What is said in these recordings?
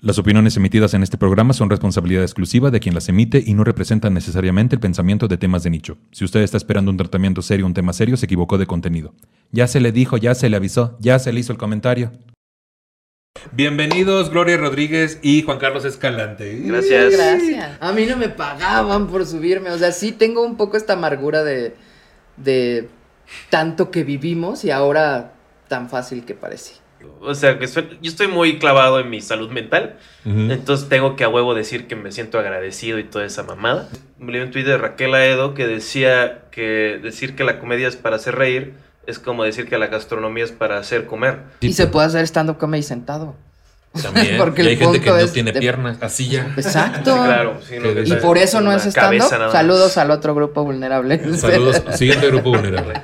Las opiniones emitidas en este programa son responsabilidad exclusiva de quien las emite y no representan necesariamente el pensamiento de temas de nicho. Si usted está esperando un tratamiento serio un tema serio, se equivocó de contenido. Ya se le dijo, ya se le avisó, ya se le hizo el comentario. Bienvenidos Gloria Rodríguez y Juan Carlos Escalante. Gracias. Gracias. A mí no me pagaban por subirme. O sea, sí tengo un poco esta amargura de, de tanto que vivimos y ahora tan fácil que parece. O sea, que soy- yo estoy muy clavado en mi salud mental. Entonces tengo que a huevo decir que me siento agradecido y toda esa mamada. Me leí un tuit de Raquel Aedo que decía que decir que la comedia es para hacer reír es como decir que la gastronomía es para hacer comer. Y se puede hacer stand-up comedy sentado. También. Porque y hay gente que no tiene de- piernas, así ya. Exacto. Claro. sí, no, Y por eso no es stand-up. Saludos al otro grupo vulnerable. Saludos. Siguiente grupo vulnerable.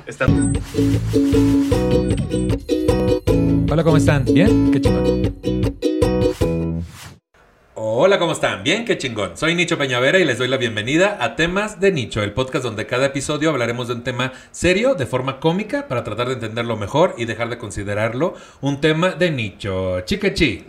Hola, ¿cómo están? ¿Bien? Qué chingón. Hola, ¿cómo están? Bien, qué chingón. Soy Nicho Peñavera y les doy la bienvenida a Temas de Nicho, el podcast donde cada episodio hablaremos de un tema serio, de forma cómica, para tratar de entenderlo mejor y dejar de considerarlo un tema de nicho. Chiquechi.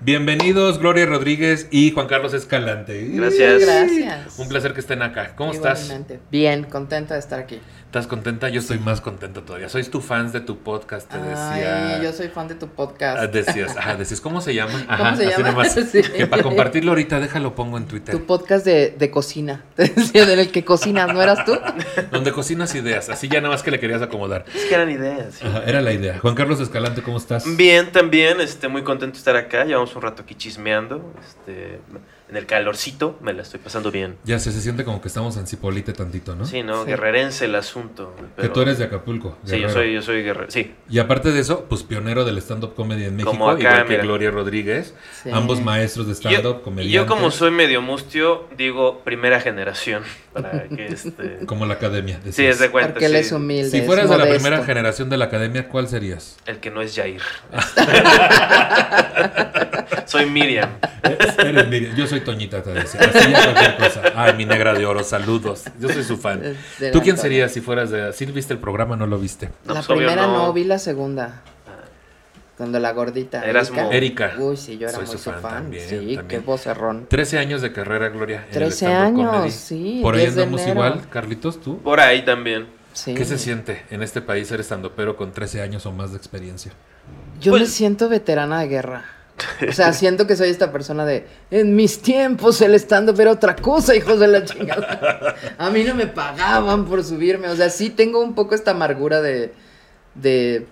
Bienvenidos Gloria Rodríguez y Juan Carlos Escalante. Gracias. Gracias. Un placer que estén acá. ¿Cómo estás? Bien, contenta de estar aquí. ¿Estás contenta? Yo estoy más contento todavía. Soy tu fans de tu podcast, te decía. Ay, yo soy fan de tu podcast. Ah, Decías, ajá, decías, ¿cómo se llama? Ajá, ¿Cómo se así llama? nomás. Sí. Que para compartirlo ahorita, déjalo pongo en Twitter. Tu podcast de, de cocina. Te decía, del el que cocinas, ¿no eras tú? Donde cocinas ideas, así ya nada más que le querías acomodar. Es que eran ideas. sí. Ajá, era la idea. Juan Carlos Escalante, ¿cómo estás? Bien, también, este, muy contento de estar acá. Llevamos un rato aquí chismeando, este, en el calorcito, me la estoy pasando bien. Ya se, se siente como que estamos en Cipolite tantito, ¿no? Sí, ¿no? Sí. Guerrerense el asunto. Que tú eres de Acapulco. Sí, yo soy, yo soy guerrero. Sí, Y aparte de eso, pues pionero del stand-up comedy en México, Como acá, igual que mira. Gloria Rodríguez. Sí. Ambos maestros de stand-up, yo, y comediantes. yo como soy medio mustio, digo primera generación. Para que este... Como la academia. Sí, decías. es de cuenta. Porque él sí. es humilde. Si es fueras de la primera generación de la academia, ¿cuál serías? El que no es Jair. soy Miriam. Eres Miriam. Yo soy Toñita, te decía. Así ya cualquier cosa. Ay, mi negra de oro, saludos. Yo soy su fan. ¿Tú quién serías si fueras de... ¿Sí viste el programa no lo viste? No, la pues, primera no. no. vi la segunda. Cuando la gordita. Erasmo. Erika. Uy, sí, yo era Soy muy su fan fan. también, sí, también. qué vocerrón. 13 años de carrera, Gloria. en el 13 stand-up años, comedy. sí, Por ahí 10 de andamos igual, Carlitos, ¿tú? Por ahí también. Sí. ¿Qué se siente en este país ser pero con 13 años o más de experiencia? Yo Pues- me siento veterana de guerra. O sea, siento que soy esta persona de en mis tiempos el stand up era otra cosa, hijos de la chingada. A mí no me pagaban por subirme. O sea, sí tengo un poco esta amargura de, de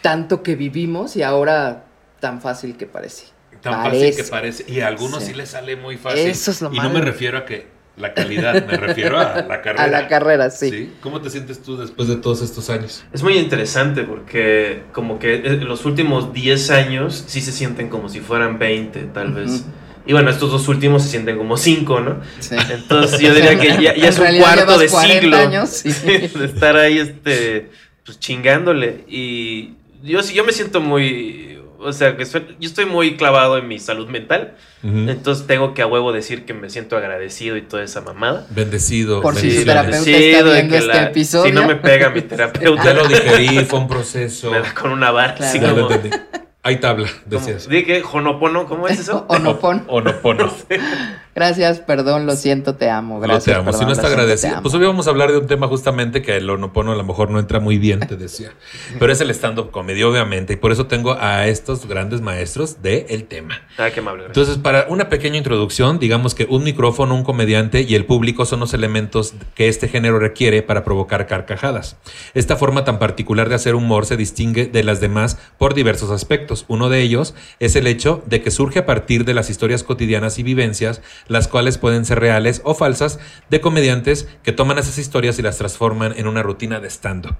tanto que vivimos y ahora tan fácil que parece. Tan fácil Parece. que parece. Y a algunos sí, Sí. les sale muy fácil. Eso es lo y no malo. me refiero a que la calidad, me refiero a la carrera. A la carrera, sí. ¿Cómo te sientes tú después de todos estos años? Es muy interesante porque como que eh, los últimos 10 años sí se sienten como si fueran 20 tal vez. Y bueno, estos dos últimos se sienten como 5, ¿no? Sí. Entonces yo diría que ya, ya es un cuarto de 40 siglo años, sí. de estar ahí este pues chingándole y yo sí yo me siento muy o sea, que soy- yo estoy muy clavado en mi salud mental, entonces tengo que a huevo decir que me siento agradecido y toda esa mamada. Bendecido. Por si su terapeuta está de viendo que este la- episodio. Si no me pega mi terapeuta, Ya lo digerí, fue un proceso. me da con una vara. Claro. así Ya lo como- entendí. Hay tabla, decías. ¿De qué? ¿Jonopono? ¿Cómo es eso? Onopon. Onopono. Gracias, perdón, lo siento, te amo. No Gracias. te amo. perdón, si no está agradecido. Pues hoy vamos a hablar de un tema justamente que el Onopono a lo mejor no entra muy bien, te decía. Pero es el stand-up comedy, obviamente. Y por eso tengo a estos grandes maestros del el tema. Ah, qué amable. gracias. Entonces, para una pequeña introducción, digamos que un micrófono, un comediante y el público son los elementos que este género requiere para provocar carcajadas. Esta forma tan particular de hacer humor se distingue de las demás por diversos aspectos. Uno de ellos es el hecho de que surge a partir de las historias cotidianas y vivencias, las cuales pueden ser reales o falsas, de comediantes que toman esas historias y las transforman en una rutina de stand-up.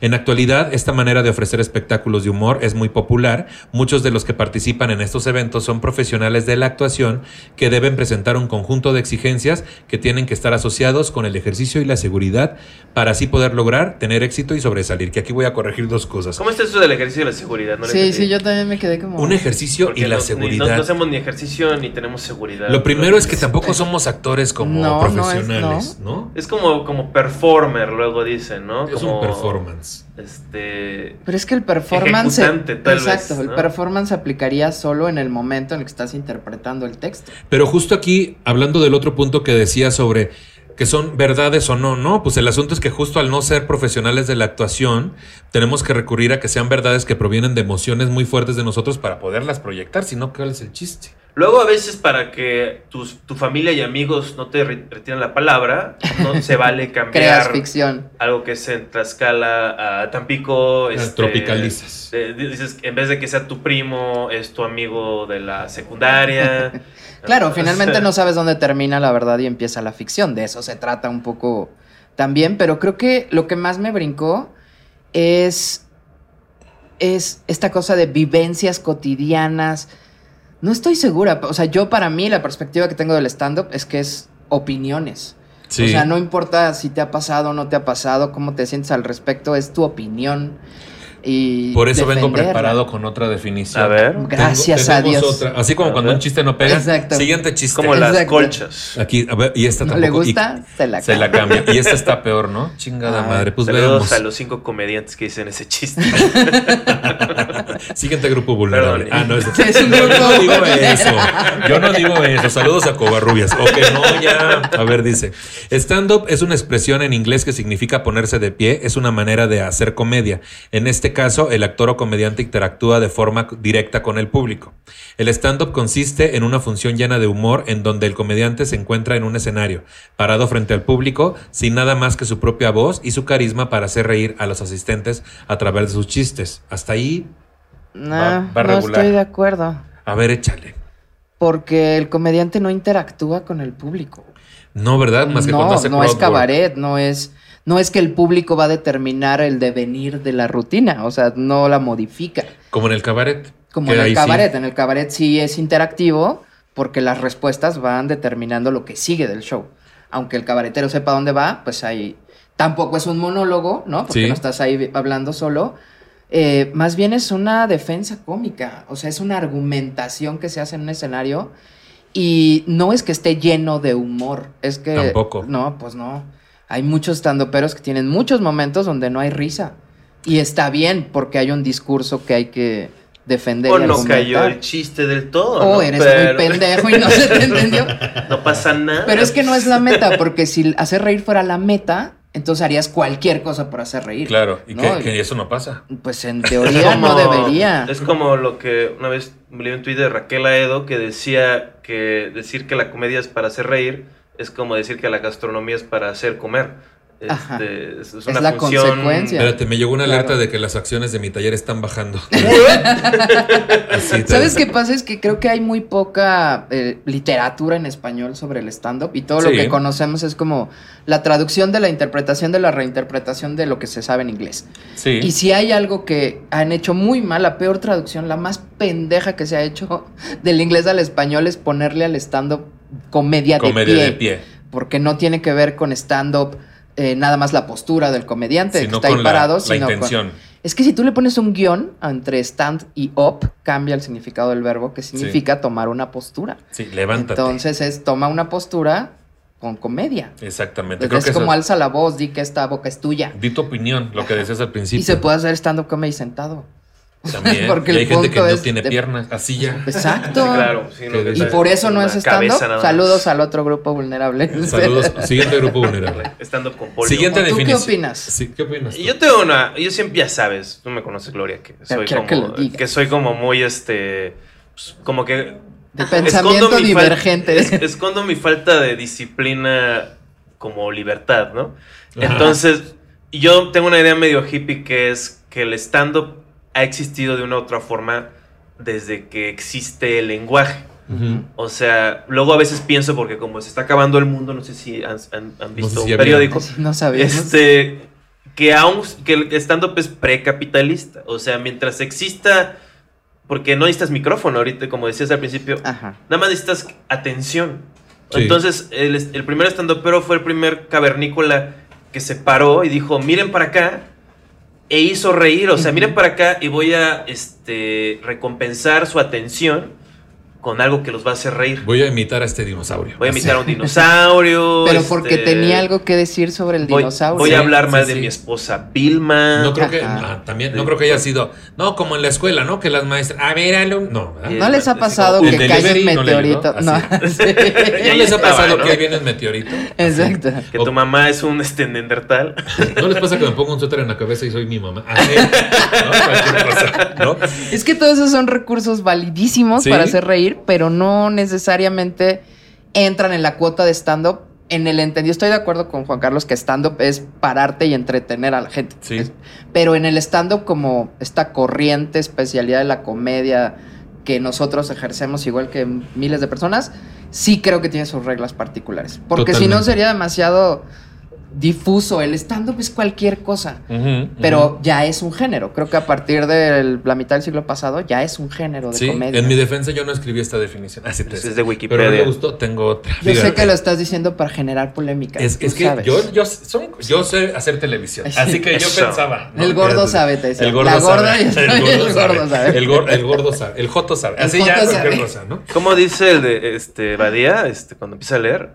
En actualidad, esta manera de ofrecer espectáculos de humor es muy popular. Muchos de los que participan en estos eventos son profesionales de la actuación que deben presentar un conjunto de exigencias que tienen que estar asociados con el ejercicio y la seguridad para así poder lograr tener éxito y sobresalir. Que aquí voy a corregir dos cosas. ¿Cómo está eso del ejercicio y la seguridad? No Sí, entendí. sí, yo también me quedé como... Un ejercicio Porque y la no- seguridad. No, no hacemos ni ejercicio ni tenemos seguridad. Lo primero es que tampoco somos actores como No, no es, profesionales, ¿no? Es como, como performer, luego dicen, ¿no? Es como, un performance. Este. Pero es que el performance... Ejecutante, tal exacto, vez, el performance aplicaría solo en el momento en el que estás interpretando el texto. Pero justo aquí, hablando del otro punto que decía sobre que son verdades o no, no, pues el asunto es que justo al no ser profesionales de la actuación, tenemos que recurrir a que sean verdades que provienen de emociones muy fuertes de nosotros para poderlas proyectar, si no, ¿cuál es el chiste? Luego, a veces, para que tus, tu familia y amigos no te re- retiren la palabra, no se vale Creas cambiar ficción. algo que es en Tlaxcala a Tampico. este, tropicalizas. de- de- dices, en vez de que sea tu primo, es tu amigo de la secundaria. Claro, finalmente no sabes dónde termina la verdad y empieza la ficción. De eso se trata un poco también. Pero creo que lo que más me brincó es, es esta cosa de vivencias cotidianas. No estoy segura. O sea, yo para mí la perspectiva que tengo del stand-up es que es opiniones. Sí. O sea, no importa si te ha pasado o no te ha pasado, cómo te sientes al respecto, es tu opinión. Y Por eso vengo preparado con otra definición. A ver. Tengo- Gracias a Dios. otra. Así como A cuando ver. un chiste no pega. Exacto. Siguiente chiste. Como las colchas. Aquí, a ver, y esta ¿No tampoco. le gusta? y- se la se la cambia. cambia. Y esta está peor, ¿no? Chingada Ay, madre. Pues Saludos veamos. a los cinco comediantes que dicen ese chiste. Siguiente grupo vulnerable. Perdón. Ah, no, es, Es un yo grupo no digo vulnerable. eso. Yo no digo eso. Saludos a Covarrubias. Ok, no, ya. A ver, dice. Stand-up es una expresión en inglés que significa ponerse de pie. Es una manera de hacer comedia. En este caso, el actor o comediante interactúa de forma directa con el público. El stand-up consiste en una función llena de humor en donde el comediante se encuentra en un escenario, parado frente al público, sin nada más que su propia voz y su carisma para hacer reír a los asistentes a través de sus chistes. Hasta ahí, Va- va no regular. estoy de acuerdo. a ver, échale. Porque el comediante no interactúa con el público. No, ¿verdad? Más que no, cuando hace no es cabaret, no es, no es que el público va a determinar el devenir de la rutina, o sea, no la modifica. Como en el cabaret. Como en el sí. cabaret, en el cabaret sí es interactivo porque las respuestas van determinando lo que sigue del show. Aunque el cabaretero sepa dónde va, pues ahí tampoco es un monólogo, ¿no? Porque Sí. no estás ahí hablando solo. Eh, más bien es una defensa cómica, o sea, es una argumentación que se hace en un escenario y no es que esté lleno de humor, es que... Tampoco. No, pues no. Hay muchos estandoperos que tienen muchos momentos donde no hay risa. Y está bien porque hay un discurso que hay que defender. O y no cayó el chiste del todo. O ¿no? eres Pero- muy pendejo y no se te entendió. No pasa nada. Pero es que no es la meta, porque si hacer reír fuera la meta, entonces harías cualquier cosa por hacer reír. Claro, y ¿no? que, que eso no pasa. Pues en teoría no debería. Es como lo que una vez leí un tuit de Raquel Aedo que decía que decir que la comedia es para hacer reír es como decir que la gastronomía es para hacer comer. Este, es, Es una la función- consecuencia. Espérate, me llegó una Claro. alerta de que las acciones de mi taller están bajando. ¿Sabes qué pasa? Es que creo que hay muy poca eh, literatura en español sobre el stand-up y todo lo que conocemos es como la traducción de la interpretación de la reinterpretación de lo que se sabe en inglés. Sí. Y si hay algo que han hecho muy mal, la peor traducción, la más pendeja que se ha hecho del inglés al español es ponerle al stand-up comedia, Comedia de, pie, de pie. Porque no tiene que ver con stand-up eh, nada más la postura del comediante que está ahí la- parado, la sino con-. Es que si tú le pones un guion entre stand y up, cambia el significado del verbo, que significa tomar una postura. Sí, levántate. Entonces es toma una postura con comedia. Exactamente. Creo es que como eso- alza la voz, di que esta boca es tuya. Di tu opinión, lo que decías al principio. Y se puede hacer stand-up comedy sentado. También. porque y el hay gente que no tiene de- piernas, así ya. Exacto. Sí, claro. sí, no, Que- que Y por eso no es stand-up. Saludos al otro grupo vulnerable. Saludos. Siguiente grupo vulnerable. Stand-up con polio. Siguiente ¿O tú qué opinas? Sí, ¿qué opinas? tú? Yo tengo una, yo siempre, ya sabes, tú me conoces, Gloria, que soy que como, que soy como muy, este, pues, como que De pensamiento escondo mi fal- divergente. es- escondo mi falta de disciplina como libertad, ¿no? Ajá. Entonces, yo tengo una idea medio hippie que es que el stand-up ha existido de una u otra forma desde que existe el lenguaje. Ujú. O sea, luego a veces pienso, porque como se está acabando el mundo, no sé si han, han- han sé visto si un periódico, No sabía. este, que aún que el stand-up es precapitalista. O sea, mientras exista. Porque no necesitas micrófono ahorita, como decías al principio. Ajá. Nada más necesitas atención. Sí. Entonces, el, el primer stand pero fue el primer cavernícola que se paró y dijo: Miren para acá. E hizo reír. O sea, miren para acá y voy a este, recompensar su atención con algo que los va a hacer reír. Voy a imitar a este dinosaurio. Voy a imitar a un dinosaurio. Pero este, porque tenía algo que decir sobre el Voy, dinosaurio. voy a hablar Sí, más sí, de mi esposa Vilma. No creo que ah, también no creo que haya sido no como en la escuela, ¿no? Que las maestras, a ver, alumno, no, ¿verdad? ¿No les ha pasado que cae un no meteorito? No. ¿No les ha pasado ¿no? que ahí viene el meteorito? Exacto. Que tu mamá es un este, Neandertal. ¿No les pasa que me pongo un suéter en la cabeza y soy mi mamá? Así, ¿no? Cualquier cosa, ¿no? Es que todos esos son recursos validísimos Sí. para hacer reír, pero no necesariamente entran en la cuota de stand-up. En el entendido, estoy de acuerdo con Juan Carlos que stand-up es pararte y entretener a la gente. Sí. Es- pero en el stand-up, como esta corriente, especialidad de la comedia que nosotros ejercemos igual que miles de personas, sí creo que tiene sus reglas particulares. Porque si no sería demasiado difuso. El stand-up es cualquier cosa. Pero ya es un género. Creo que a partir de la mitad del siglo pasado ya es un género de Sí, comedia. en mi defensa yo no escribí esta definición. Así te Es de Pero Wikipedia. no me gustó, tengo otra. Yo sé que lo estás diciendo para generar polémica. Es, que sabes. yo, yo, son- yo sé hacer televisión. Sí. Así que yo pensaba. ¿no? El gordo sabe, te decía. El gordo La gorda sabe. ya sabe, el gordo sabe. El, gor- el gordo sabe. El joto sabe. El Así joto ya cualquier cosa, ¿no? ¿Cómo dice el de este Badía este, cuando empieza a leer?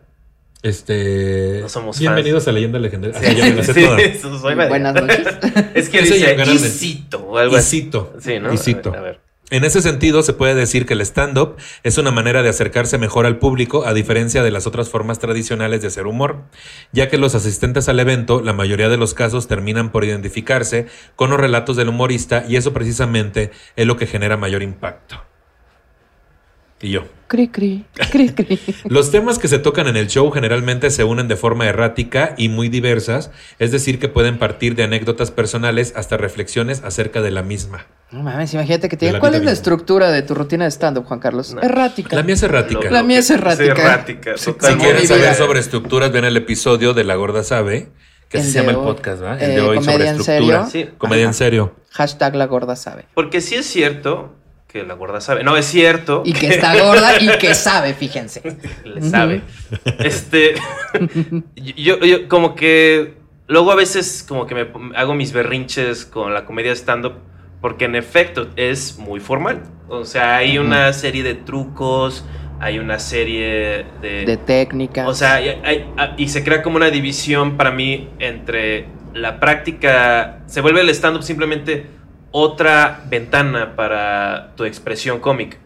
Este. No somos Bienvenidos a Leyenda Legendaria. Sí, me sí, eso soy. Buenas noches. Es que dice. Isito o algo Y así. A ver. En ese sentido, se puede decir que el stand-up es una manera de acercarse mejor al público, a diferencia de las otras formas tradicionales de hacer humor, ya que los asistentes al evento, la mayoría de los casos, terminan por identificarse con los relatos del humorista y eso precisamente es lo que genera mayor impacto. Y yo. Cri, cri, cri, cri. Los temas que se tocan en el show generalmente se unen de forma errática y muy diversas, es decir, que pueden partir de anécdotas personales hasta reflexiones acerca de la misma. No mames, imagínate que te diga, ¿Cuál es la estructura de tu rutina de stand-up, Juan Carlos? No. Errática. La mía es errática. Lo- La mía es errática. Es errática. Si quieren saber sobre estructuras, ven el episodio de La Gorda Sabe, que El así se llama el podcast, ¿verdad? El Eh, de hoy sobre ¿comedia en estructura. serio? Sí. Comedia en serio. Hashtag la gorda sabe. Porque sí es cierto que la gorda sabe. No, es cierto. Y que está gorda y que sabe, fíjense. le sabe. Este. yo, yo como que. Luego a veces como que me hago mis berrinches con la comedia stand-up. Porque en efecto es muy formal. O sea, hay una serie de trucos. Hay una serie de. De técnica. O sea, hay- ah, y se crea como una división para mí entre la práctica. Se vuelve el stand-up simplemente otra ventana para tu expresión cómica.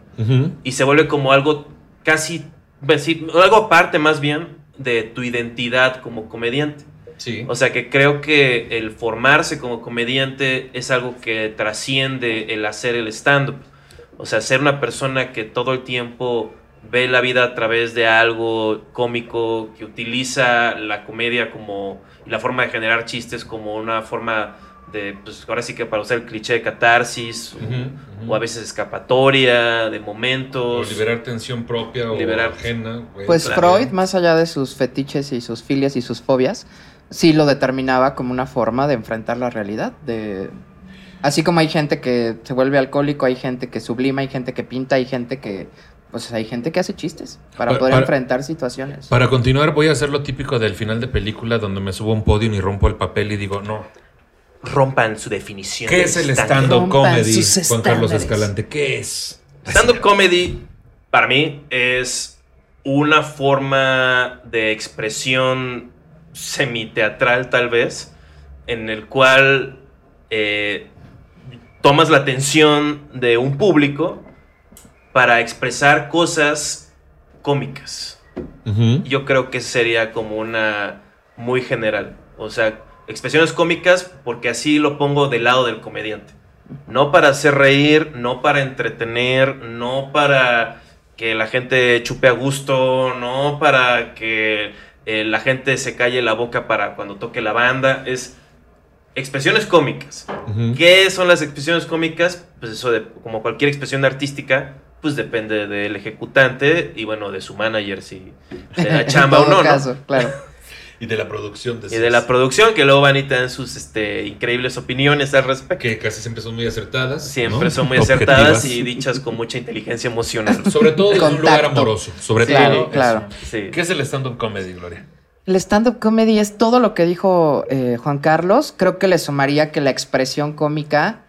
Y se vuelve como algo casi. pues algo aparte más bien de tu identidad como comediante. Sí. O sea que creo que el formarse como comediante es algo que trasciende el hacer el stand-up. O sea, ser una persona que todo el tiempo ve la vida a través de algo cómico, que utiliza la comedia como la forma de generar chistes como una forma de, pues ahora sí que para usar el cliché de catarsis, o a veces escapatoria, de O momentos. liberar tensión propia o Liberar- ajena. Pues Claro. Freud, más allá de sus fetiches y sus filias y sus fobias, sí lo determinaba como una forma de enfrentar la realidad. De... Así como hay gente que se vuelve alcohólico, hay gente que sublima, hay gente que pinta, hay gente que... Pues hay gente que hace chistes para Pa- poder para- enfrentar situaciones. Para continuar, voy a hacer lo típico del final de película donde me subo a un podio y rompo el papel y digo, no. Rompan su definición. ¿Qué de es el stand-up. comedy, Juan Carlos. Escalante? ¿Qué es? Stand-up comedy, para mí, es una forma de expresión semiteatral, tal vez, en el cual eh, tomas la atención de un público para expresar cosas cómicas. Yo creo que sería como una muy general. O sea, expresiones cómicas porque así lo pongo del lado del comediante. No para hacer reír, no para entretener, no para que la gente chupe a gusto, no para que eh, la gente se calle la boca para cuando toque la banda. Es expresiones cómicas. ¿Qué son las expresiones cómicas? Pues eso de, como cualquier expresión artística, pues depende del ejecutante y bueno, de su manager si le da chamba o todo no, ¿no? caso, claro. Y de la producción de y de la producción, que luego van y te dan sus este, increíbles opiniones al respecto. Que casi siempre son muy acertadas. Siempre ¿no? son muy acertadas Objetivas. y dichas con mucha inteligencia emocional. Sobre todo en un lugar amoroso. Sobre Claro, todo. claro. Sí. ¿Qué es el stand-up comedy, Gloria? El stand-up comedy es todo lo que dijo eh, Juan Carlos. Creo que le sumaría que la expresión cómica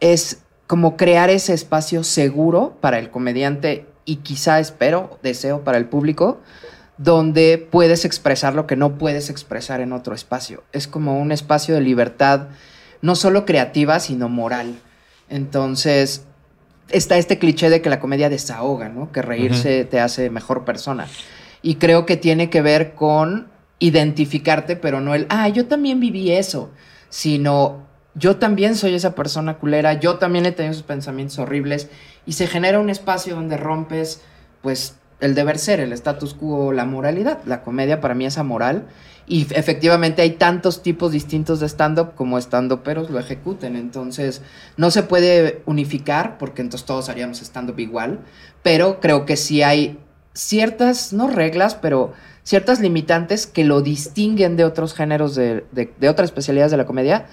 es como crear ese espacio seguro para el comediante y quizá espero, deseo para el público, donde puedes expresar lo que no puedes expresar en otro espacio. Es como un espacio de libertad, no solo creativa, sino moral. Entonces, está este cliché de que la comedia desahoga, ¿no? Que reírse te hace mejor persona. Y creo que tiene que ver con identificarte, pero no el, ah, yo también viví eso, sino yo también soy esa persona culera, yo también he tenido esos pensamientos horribles y se genera un espacio donde rompes, pues, el deber ser, el status quo, la moralidad. La comedia para mí es amoral y efectivamente hay tantos tipos distintos de stand-up como stand peros lo ejecuten. Entonces, no se puede unificar porque entonces todos haríamos stand-up igual, pero creo que sí hay ciertas, no reglas, pero ciertas limitantes que lo distinguen de otros géneros de, de, de otras especialidades de la comedia,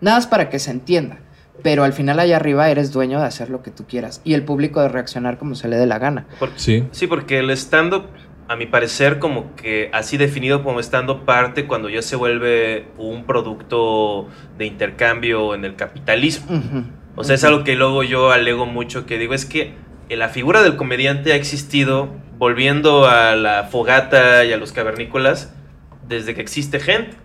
nada más para que se entienda. Pero al final allá arriba eres dueño de hacer lo que tú quieras y el público de reaccionar como se le dé la gana. Porque- Sí. Sí, porque el stand-up, a mi parecer, como que así definido como stand-up parte cuando ya se vuelve un producto de intercambio en el capitalismo. O sea, es algo que luego yo alego mucho, que digo, es que la figura del comediante ha existido volviendo a la fogata y a los cavernícolas desde que existe gente.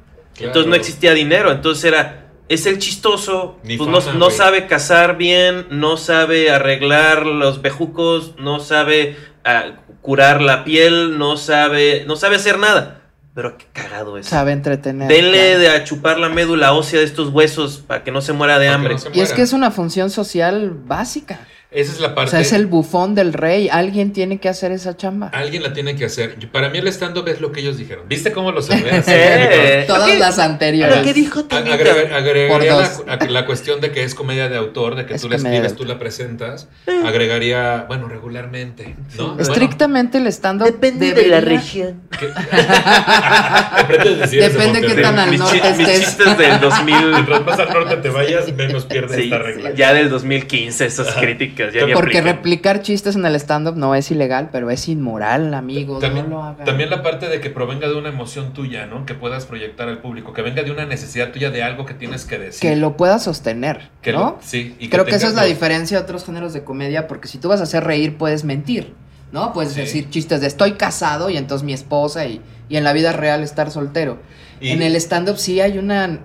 Entonces no existía dinero, entonces era, es el chistoso, Ni pues no, fama, no güey. sabe cazar bien, no sabe arreglar los bejucos, no sabe ah, curar la piel, no sabe, no sabe hacer nada. Pero qué cagado es. Sabe entretener. Denle claro. de a chupar la médula ósea de estos huesos para que no se muera de Para hambre. no Y es que es una función social básica. Esa es la parte. O sea, es el bufón del rey. Alguien tiene que hacer esa chamba. Alguien la tiene que hacer. Yo- Para mí el stand-up es lo que ellos dijeron. ¿Viste cómo lo cerré? Eh, Todas ¿qué? las anteriores. ¿Pero qué dijo agregar- agregaría la, la cuestión de que es comedia de autor, de que Es tú la escribes, tú la presentas. Agregaría, bueno, regularmente. ¿no? Bueno, Estrictamente el stand-up. Depende de la región. ¿qué- ¿Qué pretendes decir Depende qué tan al mis, norte chi- mis estés. chistes del 2000. Mientras más al norte te vayas, menos pierdes sí, esta regla. ya del 2015, esas críticas. Ya Porque aplican. replicar chistes en el stand-up no es ilegal, pero es inmoral, amigos. También, no lo hagan. también la parte de que provenga de una emoción tuya, ¿no? Que puedas proyectar al público, que venga de una necesidad tuya de algo que tienes que decir. Que lo puedas sostener, Que lo- ¿no? sí, y Creo que esa es la diferencia de otros géneros de comedia, porque si tú vas a hacer reír, puedes mentir, ¿no? Puedes Sí. decir chistes de estoy casado y entonces mi esposa y, y en la vida real estar soltero. Y- En el stand-up sí hay una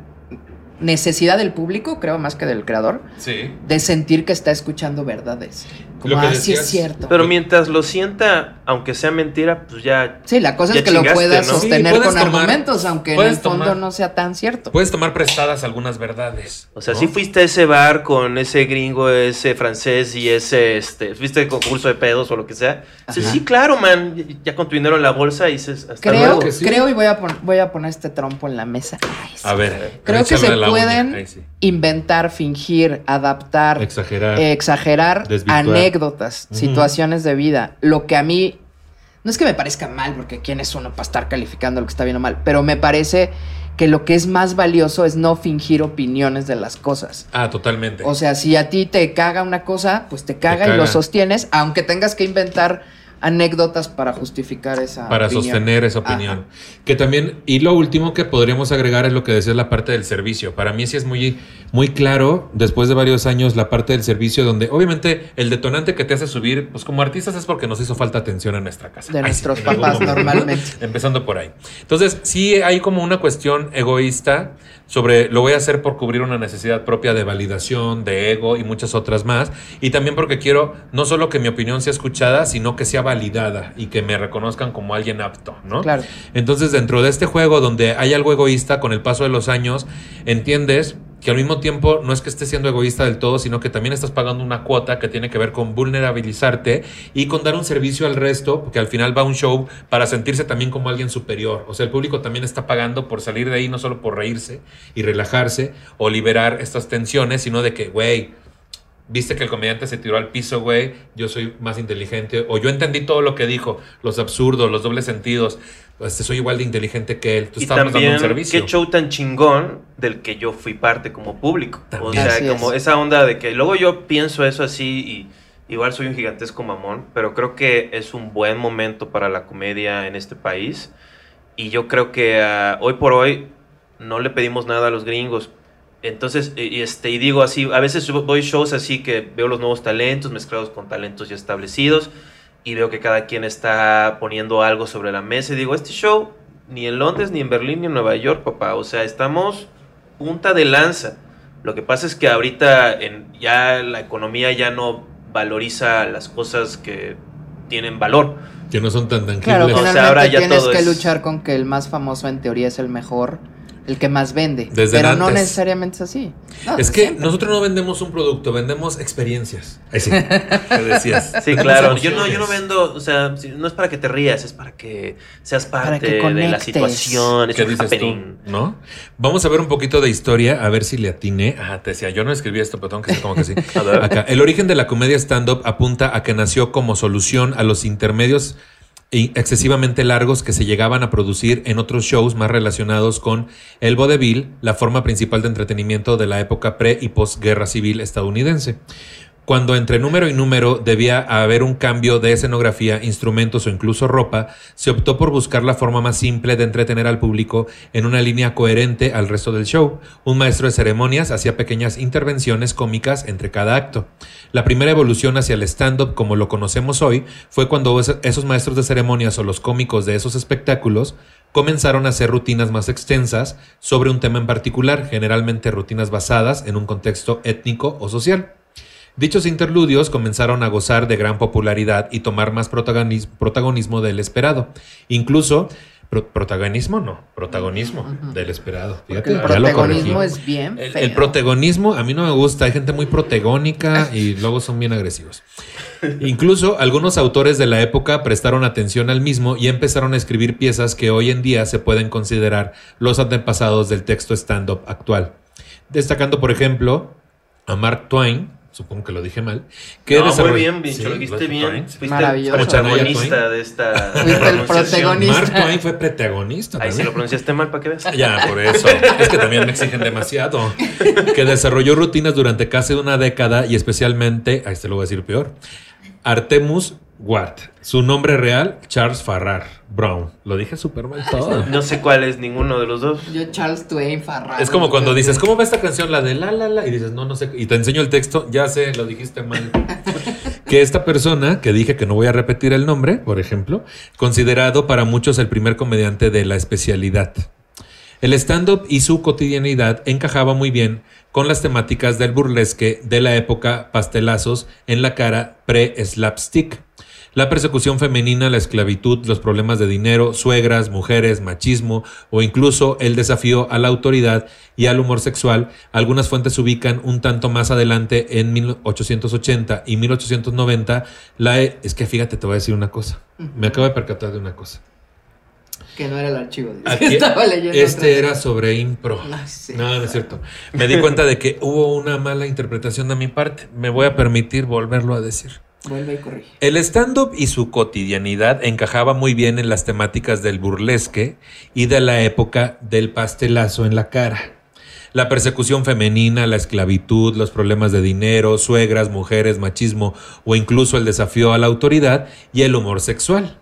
necesidad del público, creo más que del creador, Sí. de sentir que está escuchando verdades. Como, que ah, sí es cierto. Pero mientras lo sienta, aunque sea mentira, pues ya. Sí, la cosa es que lo puedas ¿no? sostener Sí, con tomar- argumentos, aunque en el fondo tomar- no sea tan cierto. Puedes tomar prestadas algunas verdades. O sea, ¿no? si fuiste a ese bar con ese gringo, ese francés y ese, este, fuiste al concurso de pedos o lo que sea. Dices, Ajá. sí, claro, man, ya con tu dinero en la bolsa y dices, hasta Creo, luego. que sí. creo y voy a, pon- voy a poner este trompo en la mesa. Ay, sí. A ver. Creo que se a uña. pueden sí. inventar, fingir, adaptar, Exagerar. eh, exagerar anécdotas, situaciones de vida. Lo que a mí no es que me parezca mal, porque quién es uno para estar calificando lo que está bien o mal, pero me parece que lo que es más valioso es no fingir opiniones de las cosas. Ah, totalmente. O sea, si a ti te caga una cosa, pues te caga, y caga. lo sostienes, aunque tengas que inventar anécdotas para justificar esa para opinión. sostener esa Ajá. opinión. Que también, y lo último que podríamos agregar es lo que decía la parte del servicio. Para mí sí es muy, muy claro, después de varios años, la parte del servicio, donde obviamente el detonante que te hace subir, pues como artistas es porque nos hizo falta atención en nuestra casa. De Ay, nuestros algún papás normalmente. Empezando por ahí. Entonces, sí hay como una cuestión egoísta sobre lo voy a hacer por cubrir una necesidad propia de validación, de ego y muchas otras más. Y también porque quiero no solo que mi opinión sea escuchada, sino que sea validada y que me reconozcan como alguien apto, ¿no? Claro. Entonces, dentro de este juego donde hay algo egoísta, con el paso de los años, entiendes que al mismo tiempo no es que estés siendo egoísta del todo, sino que también estás pagando una cuota que tiene que ver con vulnerabilizarte y con dar un servicio al resto, porque al final va un show para sentirse también como alguien superior. O sea, el público también está pagando por salir de ahí, no solo por reírse y relajarse o liberar estas tensiones, sino de que, güey, viste que el comediante se tiró al piso, güey, yo soy más inteligente, o yo entendí todo lo que dijo, los absurdos, los dobles sentidos, pues soy igual de inteligente que él, tú Y estabas dando también, un servicio. qué show tan chingón del que yo fui parte como público. O También. sea, Así como es. esa onda de que luego yo pienso eso así y igual soy un gigantesco mamón, pero creo que es un buen momento para la comedia en este país. Y yo creo que ah, hoy por hoy no le pedimos nada a los gringos. Entonces, y, este, y digo así, a veces voy shows así que veo los nuevos talentos mezclados con talentos ya establecidos y veo que cada quien está poniendo algo sobre la mesa y digo, este show ni en Londres, ni en Berlín, ni en Nueva York, papá. O sea, estamos punta de lanza. Lo que pasa es que ahorita en, ya la economía ya no valoriza las cosas que tienen valor. Que no son tan tangibles. Claro, O sea, ahora ya tienes todo que es- luchar con que el más famoso en teoría es el mejor, el que más vende. Desde pero no necesariamente es así. No, Es que siempre. nosotros no vendemos un producto, vendemos experiencias. Ahí sí, ¿qué decías? Sí, claro. Yo no, yo no vendo, o sea, no es para que te rías, es para que seas Para parte que de la situación. Es ¿Qué dices happening. tú? ¿No? Vamos a ver un poquito de historia, a ver si le atiné. Ah, te decía, yo no escribí esto, pero tengo que decir como que sí. A ver. Acá, el origen de la comedia stand-up apunta a que nació como solución a los intermedios excesivamente largos que se llegaban a producir en otros shows más relacionados con el vodevil, la forma principal de entretenimiento de la época pre y posguerra civil estadounidense. Cuando entre número y número debía haber un cambio de escenografía, instrumentos o incluso ropa, se optó por buscar la forma más simple de entretener al público en una línea coherente al resto del show. Un maestro de ceremonias hacía pequeñas intervenciones cómicas entre cada acto. La primera evolución hacia el stand-up como lo conocemos hoy fue cuando es- esos maestros de ceremonias o los cómicos de esos espectáculos comenzaron a hacer rutinas más extensas sobre un tema en particular, generalmente rutinas basadas en un contexto étnico o social. Dichos interludios comenzaron a gozar de gran popularidad y tomar más protagonis- protagonismo del esperado. Incluso, pro- protagonismo no, protagonismo del esperado. Fíjate, el protagonismo es bien El, feo. el protagonismo a mí no me gusta, hay gente muy protagónica y luego son bien agresivos. Incluso algunos autores de la época prestaron atención al mismo y empezaron a escribir piezas que hoy en día se pueden considerar los antepasados del texto stand-up actual. Destacando, por ejemplo, a Mark Twain, supongo que lo dije mal, que No, muy desarrolló- bien, bicho, Sí, lo dijiste bien. Twain. Fuiste Maravilloso. el protagonista de esta Fuiste el protagonista. Mark Twain fue protagonista. Ahí sí también. lo pronunciaste mal para que veas. Ya, por eso. Es que también me exigen demasiado. Que desarrolló rutinas durante casi una década y especialmente, a este lo voy a decir peor, Artemus Ward. Su nombre real, Charles Farrar Brown. Lo dije súper mal todo. No sé cuál es ninguno de los dos. Yo Charles Twain Farrar. Es como cuando dices, ¿cómo va esta canción? La de la la la. Y dices, no, no sé. Y te enseño el texto, ya sé, lo dijiste mal. que esta persona, que dije que no voy a repetir el nombre, por ejemplo, considerado para muchos el primer comediante de la especialidad. El stand-up y su cotidianidad encajaba muy bien con las temáticas del burlesque de la época pastelazos en la cara pre-slapstick. La persecución femenina, la esclavitud, los problemas de dinero, suegras, mujeres, machismo o incluso el desafío a la autoridad y al humor sexual, algunas fuentes ubican un tanto más adelante en 1880 y 1890 la... e- Es que fíjate, te voy a decir una cosa. Me acabo de percatar de una cosa. Que no era el archivo. Aquí- Estaba leyendo este era sobre impro. Sí. No, no es cierto. Me di cuenta de que hubo una mala interpretación de mi parte. Me voy a permitir volverlo a decir. El stand-up y su cotidianidad encajaba muy bien en las temáticas del burlesque y de la época del pastelazo en la cara. La persecución femenina, la esclavitud, los problemas de dinero, suegras, mujeres, machismo o incluso el desafío a la autoridad y el humor sexual.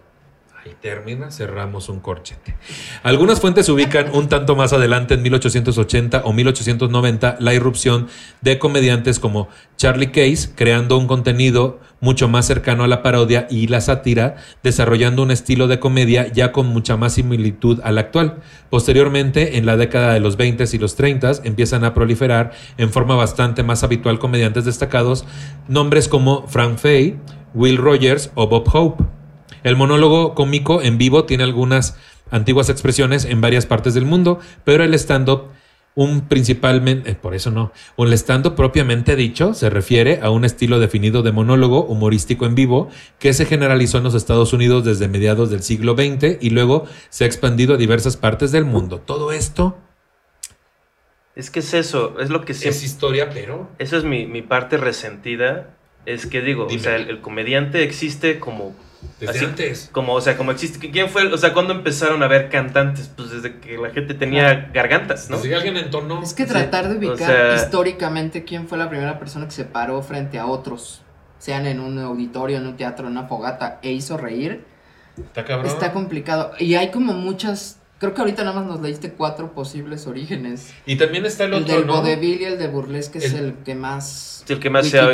Ahí termina, cerramos un corchete. Algunas fuentes ubican un tanto más adelante, en 1880 o 1890, la irrupción de comediantes como Charlie Case, creando un contenido mucho más cercano a la parodia y la sátira, desarrollando un estilo de comedia ya con mucha más similitud al actual. Posteriormente, en la década de los 20 y los 30, empiezan a proliferar en forma bastante más habitual comediantes destacados, nombres como Frank Fay, Will Rogers o Bob Hope. El monólogo cómico en vivo tiene algunas antiguas expresiones en varias partes del mundo, pero el stand-up, un principalmente, eh, por eso no, un stand-up propiamente dicho se refiere a un estilo definido de monólogo humorístico en vivo que se generalizó en los Estados Unidos desde mediados del siglo XX y luego se ha expandido a diversas partes del mundo. Todo esto Es que es eso, es lo que siempre... Es historia, pero... Eso es mi, mi parte resentida. Es que digo, Dime. o sea, el, el comediante existe como... Desde así, antes. Como, o sea, como existe... ¿Quién fue? o sea, ¿cuándo empezaron a ver cantantes? Pues desde que la gente tenía gargantas, ¿no? Desde que alguien entonó. Es que Sí, tratar de o ubicar sea- históricamente quién fue la primera persona que se paró frente a otros, sean en un auditorio, en un teatro, en una fogata, e hizo reír, Está cabrón. está complicado. Y hay como muchas, creo que ahorita nada más nos leíste cuatro posibles orígenes. Y también está el El, otro, del ¿no? vodevil y el de burlesque es El- el que más... Sí, el que más se ha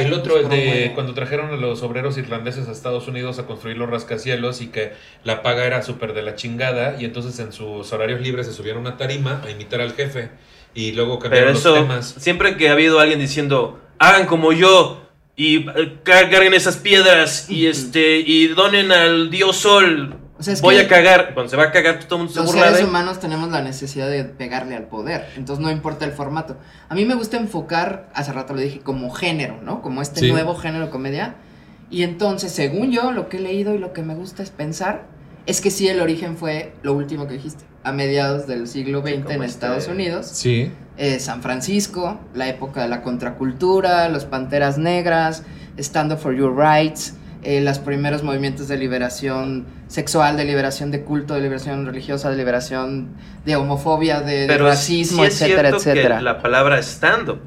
El otro, el de cuando trajeron a los obreros irlandeses a Estados Unidos a construir los rascacielos y que la paga era súper de la chingada y entonces en sus horarios libres se subieron a una tarima a imitar al jefe y luego Pero cambiaron eso, los temas. siempre que ha habido alguien diciendo, hagan como yo y eh, car- carguen esas piedras y este y donen al dios sol, O sea, es voy que a cagar. Cuando se va a cagar, todo el mundo se Los burla seres de humanos tenemos la necesidad de pegarle al poder, entonces no importa el formato. A mí me gusta enfocar, hace rato lo dije, como género, ¿no? Como este Sí. nuevo género de comedia. Y entonces, según yo, lo que he leído y lo que me gusta es pensar, es que sí, el origen fue lo último que dijiste, a mediados del siglo XX en este- Estados Unidos. Sí. eh, San Francisco, la época de la contracultura, los Panteras Negras, Stand Up for Your Rights, eh, los primeros movimientos de liberación sexual, de liberación de culto, de liberación religiosa, de liberación de homofobia, de, racismo, sí es etcétera, cierto etcétera. que la palabra stand-up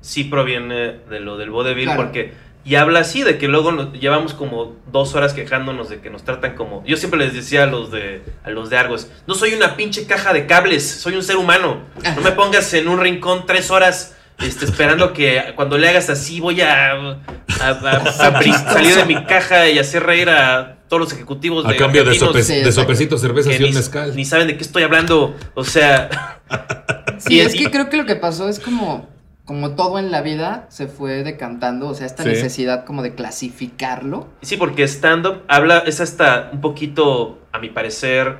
sí proviene de lo del vodevil Claro. porque y habla así de que luego nos llevamos como dos horas quejándonos de que nos tratan como yo siempre les decía a los de a los de Argos no soy una pinche caja de cables soy un ser humano no me pongas en un rincón tres horas este, esperando que cuando le hagas así voy a, a- a- a brin- salir de mi caja y hacer reír a todos los ejecutivos A cambio de, sope- Sí, de sopecitos, cervezas y un mezcal. ni saben de qué estoy hablando o sea Sí, Y- es y- que creo que lo que pasó es como, como todo en la vida se fue decantando, o sea, esta Sí. necesidad como de clasificarlo. Sí, porque stand-up habla, es hasta un poquito, a mi parecer,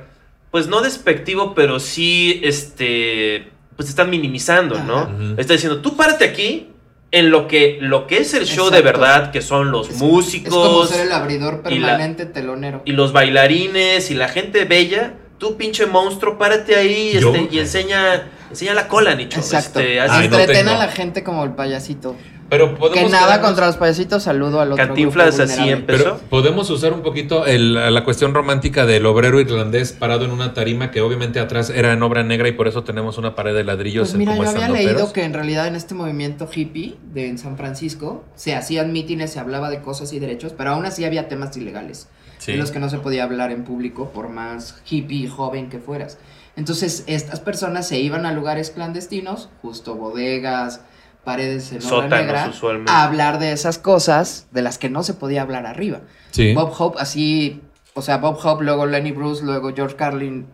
pues no despectivo, pero sí, este, pues te están minimizando, ¿no? Está diciendo, tú párate aquí en lo que, lo que es el show de verdad, que son los Es- Es como músicos ser el abridor y la- permanente telonero. y los bailarines y la gente bella. Tú, pinche monstruo, párate ahí este, y enseña, enseña la cola, Nicho. Exacto. Este, Ay, no Entreten tengo. a la gente como el payasito. Pero podemos Que nada quedarnos- contra los payasitos, saludo al otro Cantinflas así empezó. Pero podemos usar un poquito el- la cuestión romántica del obrero irlandés parado en una tarima que obviamente atrás era en obra negra y por eso tenemos una pared de ladrillos Pues mira, como yo había leído que en realidad en este movimiento hippie de en San Francisco se hacían mítines, se hablaba de cosas y derechos, pero aún así había temas ilegales Sí. de los que no se podía hablar en público por más hippie joven que fueras. Entonces estas personas se iban a lugares clandestinos, justo bodegas, paredes en obra negra, usualmente. a hablar de esas cosas de las que no se podía hablar arriba. Sí. Bob Hope así, o sea, Bob Hope, luego Lenny Bruce, luego George Carlin,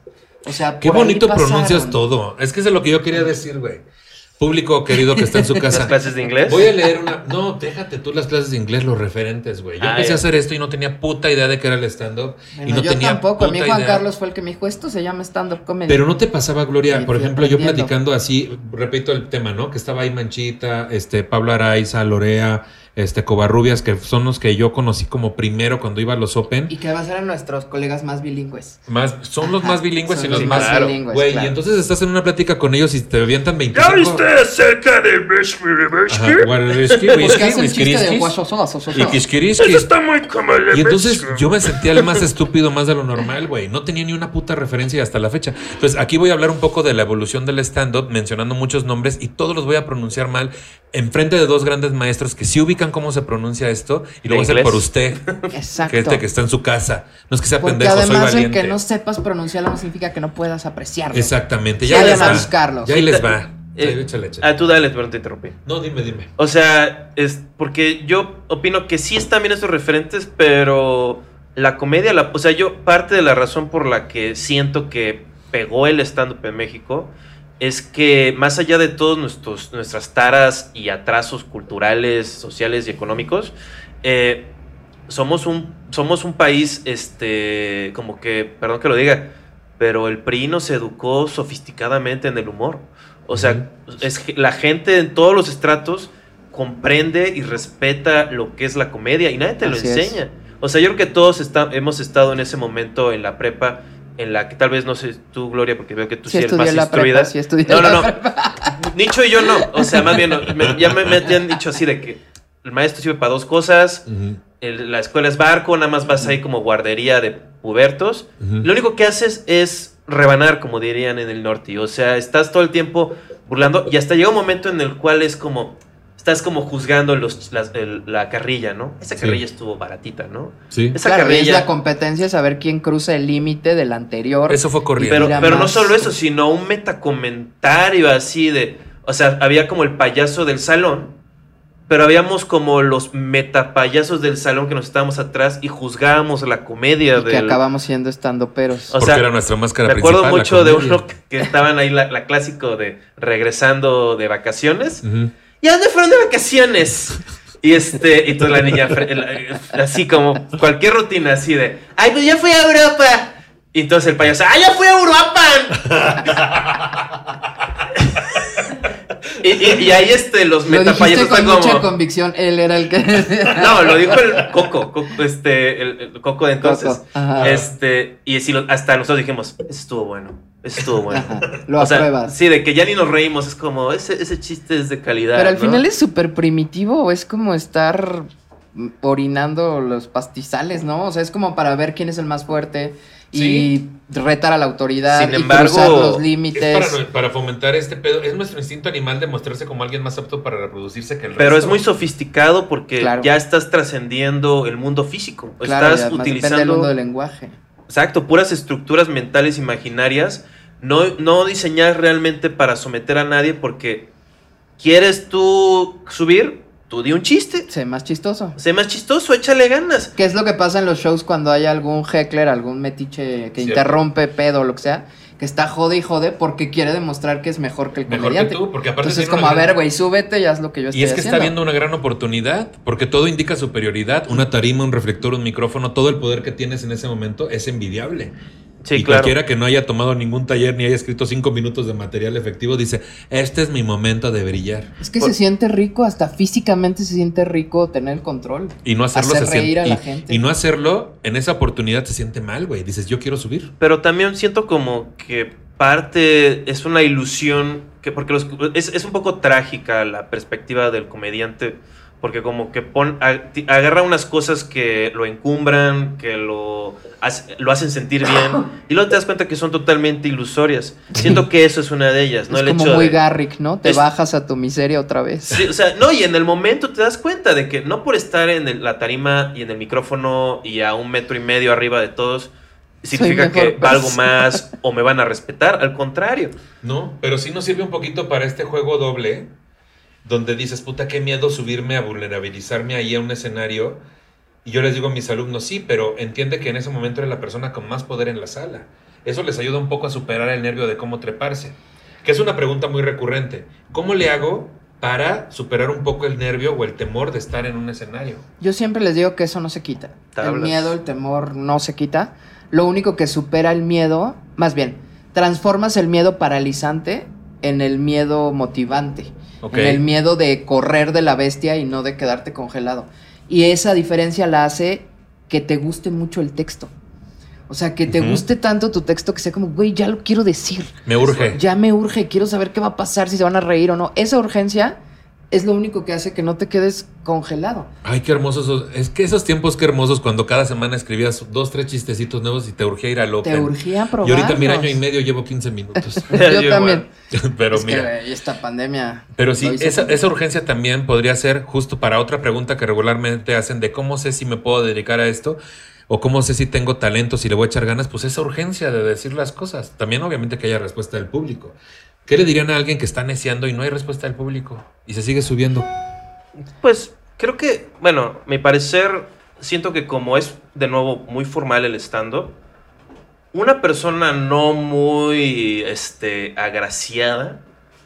o sea, Qué bonito pasaron. pronuncias todo. Es que eso es lo que yo quería decir, güey. Público querido que está en su las casa. clases de inglés. Voy a leer una. No, déjate tú las clases de inglés, los referentes, güey. Yo Ah, empecé ya. a hacer esto y no tenía puta idea de qué era el stand-up. y no yo tenía tampoco, a mí puta Juan idea. Carlos fue el que me dijo, esto se llama stand-up comedy. Pero no te pasaba, Gloria, Sí, por ejemplo, yo platicando así, repito el tema, ¿no? Que estaba ahí Manchita, este, Pablo Araiza, Lorea, este, Covarrubias, que son los que yo conocí como primero cuando iba a los Open. Y que va a ser a nuestros colegas más bilingües. Más, son los Ajá, más bilingües son y los los más. más bilingües, Güey, claro. y entonces estás en una plática con ellos y te avientan 25. ¿Ya viste acerca de. Eso está muy como Y entonces yo me sentía el más estúpido más de lo normal, güey. No tenía ni una puta referencia hasta la fecha. Entonces aquí voy a hablar un poco de la evolución del stand-up, mencionando muchos nombres y todos los voy a pronunciar mal enfrente de dos grandes maestros que sí ubican cómo se pronuncia esto y lo ¿De voy a hacer inglés? por usted, Exacto. que este que está en su casa. No es que sea Porque pendejo, soy además el valiente. que no sepas pronunciarlo no significa que no puedas apreciarlo. Exactamente, ya les a va. buscarlos. Ya ahí les va. Eh, Sí, échale, échale. Ah, tú dale, pero no te interrumpí. No, dime, dime. O sea, es porque yo opino que sí están bien esos referentes, pero la comedia, la, o sea, yo parte de la razón por la que siento que pegó el stand-up en México es que más allá de todos nuestros, nuestras taras y atrasos culturales, sociales y económicos, eh, somos, un, somos un país, este, como que, perdón que lo diga, pero el PRI nos educó sofisticadamente en el humor. O sea, es que la gente en todos los estratos comprende y respeta lo que es la comedia y nadie te lo es. enseña. O sea, yo creo que todos está- hemos estado en ese momento en la prepa en la que tal vez no sé tú, Gloria, porque veo que tú sí, Sí eres más la instruida. prepa, sí estudié no, no, no. Nicho y yo no. O sea, más bien, me- ya me, me han dicho así de que el maestro sirve para dos cosas. El- la escuela es barco, nada más vas ahí como guardería de pubertos. Lo único que haces es rebanar, como dirían en el norte. O sea, estás todo el tiempo burlando y hasta llega un momento en el cual es como... Estás como juzgando los, las- el- la carrilla, ¿no? Esa Sí. carrilla estuvo baratita, ¿no? Sí. Esa Claro, y es carrilla... la competencia saber quién cruza el límite del anterior. Eso fue corriendo. Pero, pero no solo eso, sino un metacomentario así de. O sea, había como el payaso del salón, pero habíamos como los metapayasos del salón que nos estábamos atrás y juzgábamos la comedia y que acabamos siendo estando peros. O Porque sea, era nuestra máscara Me acuerdo mucho de uno que estaban ahí, la, la clásico de regresando de vacaciones. Ujú. ¿Y a dónde fueron de vacaciones? Y este, y toda la niña, así como cualquier rutina, así de, ay, pues ya fui a Europa. Y entonces el payaso, ¡ay, ya fui a Europa! y, y- y ahí este, los metapayasos con están mucha como. convicción, él era el que... No, lo dijo el Coco, Coco, este, el, el Coco de entonces. Coco. Este, y si lo- hasta nosotros dijimos, eso estuvo bueno, eso estuvo bueno. Ajá, lo O sea, apruebas. Sí, de que ya ni nos reímos, es como, ese, ese chiste es de calidad. Pero al ¿no? final es súper primitivo, o es como estar orinando los pastizales, ¿no? O sea, es como para ver quién es el más fuerte y retar a la autoridad Sin y cruzar los Es límites. para, para fomentar este pedo. Es nuestro instinto animal de mostrarse como alguien más apto para reproducirse que el Pero es muy sofisticado porque Claro. ya estás trascendiendo el mundo físico. Claro, estás utilizando, mundo del lenguaje. exacto, puras estructuras mentales imaginarias. No, no diseñar realmente para someter a nadie porque quieres tú subir, tú di un chiste. Sé más chistoso. Sé más chistoso, échale ganas. ¿Qué es lo que pasa en los shows cuando hay algún heckler, algún metiche que Cierto. interrumpe pedo o lo que sea? Que está jode y jode porque quiere demostrar que es mejor que el Mejor que comediante. tú, porque aparte Entonces es como, a ver, güey, súbete y haz lo que yo estoy Y es que está haciendo. viendo una gran oportunidad, porque todo indica superioridad. Una tarima, un reflector, un micrófono, todo el poder que tienes en ese momento es envidiable. Sí, y claro. cualquiera que no haya tomado ningún taller ni haya escrito cinco minutos de material efectivo dice, este es mi momento de brillar. Es que Por- se siente rico, hasta físicamente se siente rico tener el control. Y no hacerlo Hacer se reír siente. a la y- gente. y no hacerlo en esa oportunidad se siente mal, güey. Dices, yo quiero subir. Pero también siento como que parte es una ilusión, que porque los- es, es un poco trágica la perspectiva del comediante, porque como que pon, agarra unas cosas que lo encumbran, que lo, hace- lo hacen sentir bien, y luego te das cuenta que son totalmente ilusorias. Siento que eso es una de ellas, ¿no? es El como hecho muy de- Garrick, ¿no? Te Es- bajas a tu miseria otra vez. Sí, o sea, no, y en el momento te das cuenta de que no por estar en el- la tarima y en el micrófono y a un metro y medio arriba de todos, significa que valgo persona. más o me van a respetar. Al contrario. No, pero sí nos sirve un poquito para este juego doble, donde dices, puta, qué miedo subirme a vulnerabilizarme ahí a un escenario. Y yo les digo a mis alumnos, sí, pero entiende que en ese momento eres la persona con más poder en la sala. Eso les ayuda un poco a superar el nervio de cómo treparse. Que es una pregunta muy recurrente. ¿Cómo le hago para superar un poco el nervio o el temor de estar en un escenario? Yo siempre les digo que eso no se quita. El miedo, el temor no se quita. Lo único que supera el miedo, más bien, transformas el miedo paralizante en el miedo motivante. Ok. En el miedo de correr de la bestia y no de quedarte congelado. Y esa diferencia la hace que te guste mucho el texto. O sea, que te Ujú. guste tanto tu texto que sea como, güey, ya lo quiero decir. Me urge. Ya me urge, quiero saber qué va a pasar, si se van a reír o no. Esa urgencia es lo único que hace que no te quedes congelado. Ay, qué hermosos. esos- Es que esos tiempos, qué hermosos, cuando cada semana escribías dos, tres chistecitos nuevos y te urgía ir al Open. Te urgía probar. Y ahorita, mira, año y medio llevo 15 minutos. Yo, Yo también. Pero es que, mira. güey, esta pandemia. Pero sí, esa, esa urgencia también podría ser justo para otra pregunta que regularmente hacen de cómo sé si me puedo dedicar a esto o cómo sé si tengo talento, si le voy a echar ganas, pues esa urgencia de decir las cosas. También obviamente que haya respuesta del público. ¿Qué le dirían a alguien que está neciando y no hay respuesta del público y se sigue subiendo? Pues creo que, bueno, mi parecer, siento que como es de nuevo muy formal el stand una persona no muy este, agraciada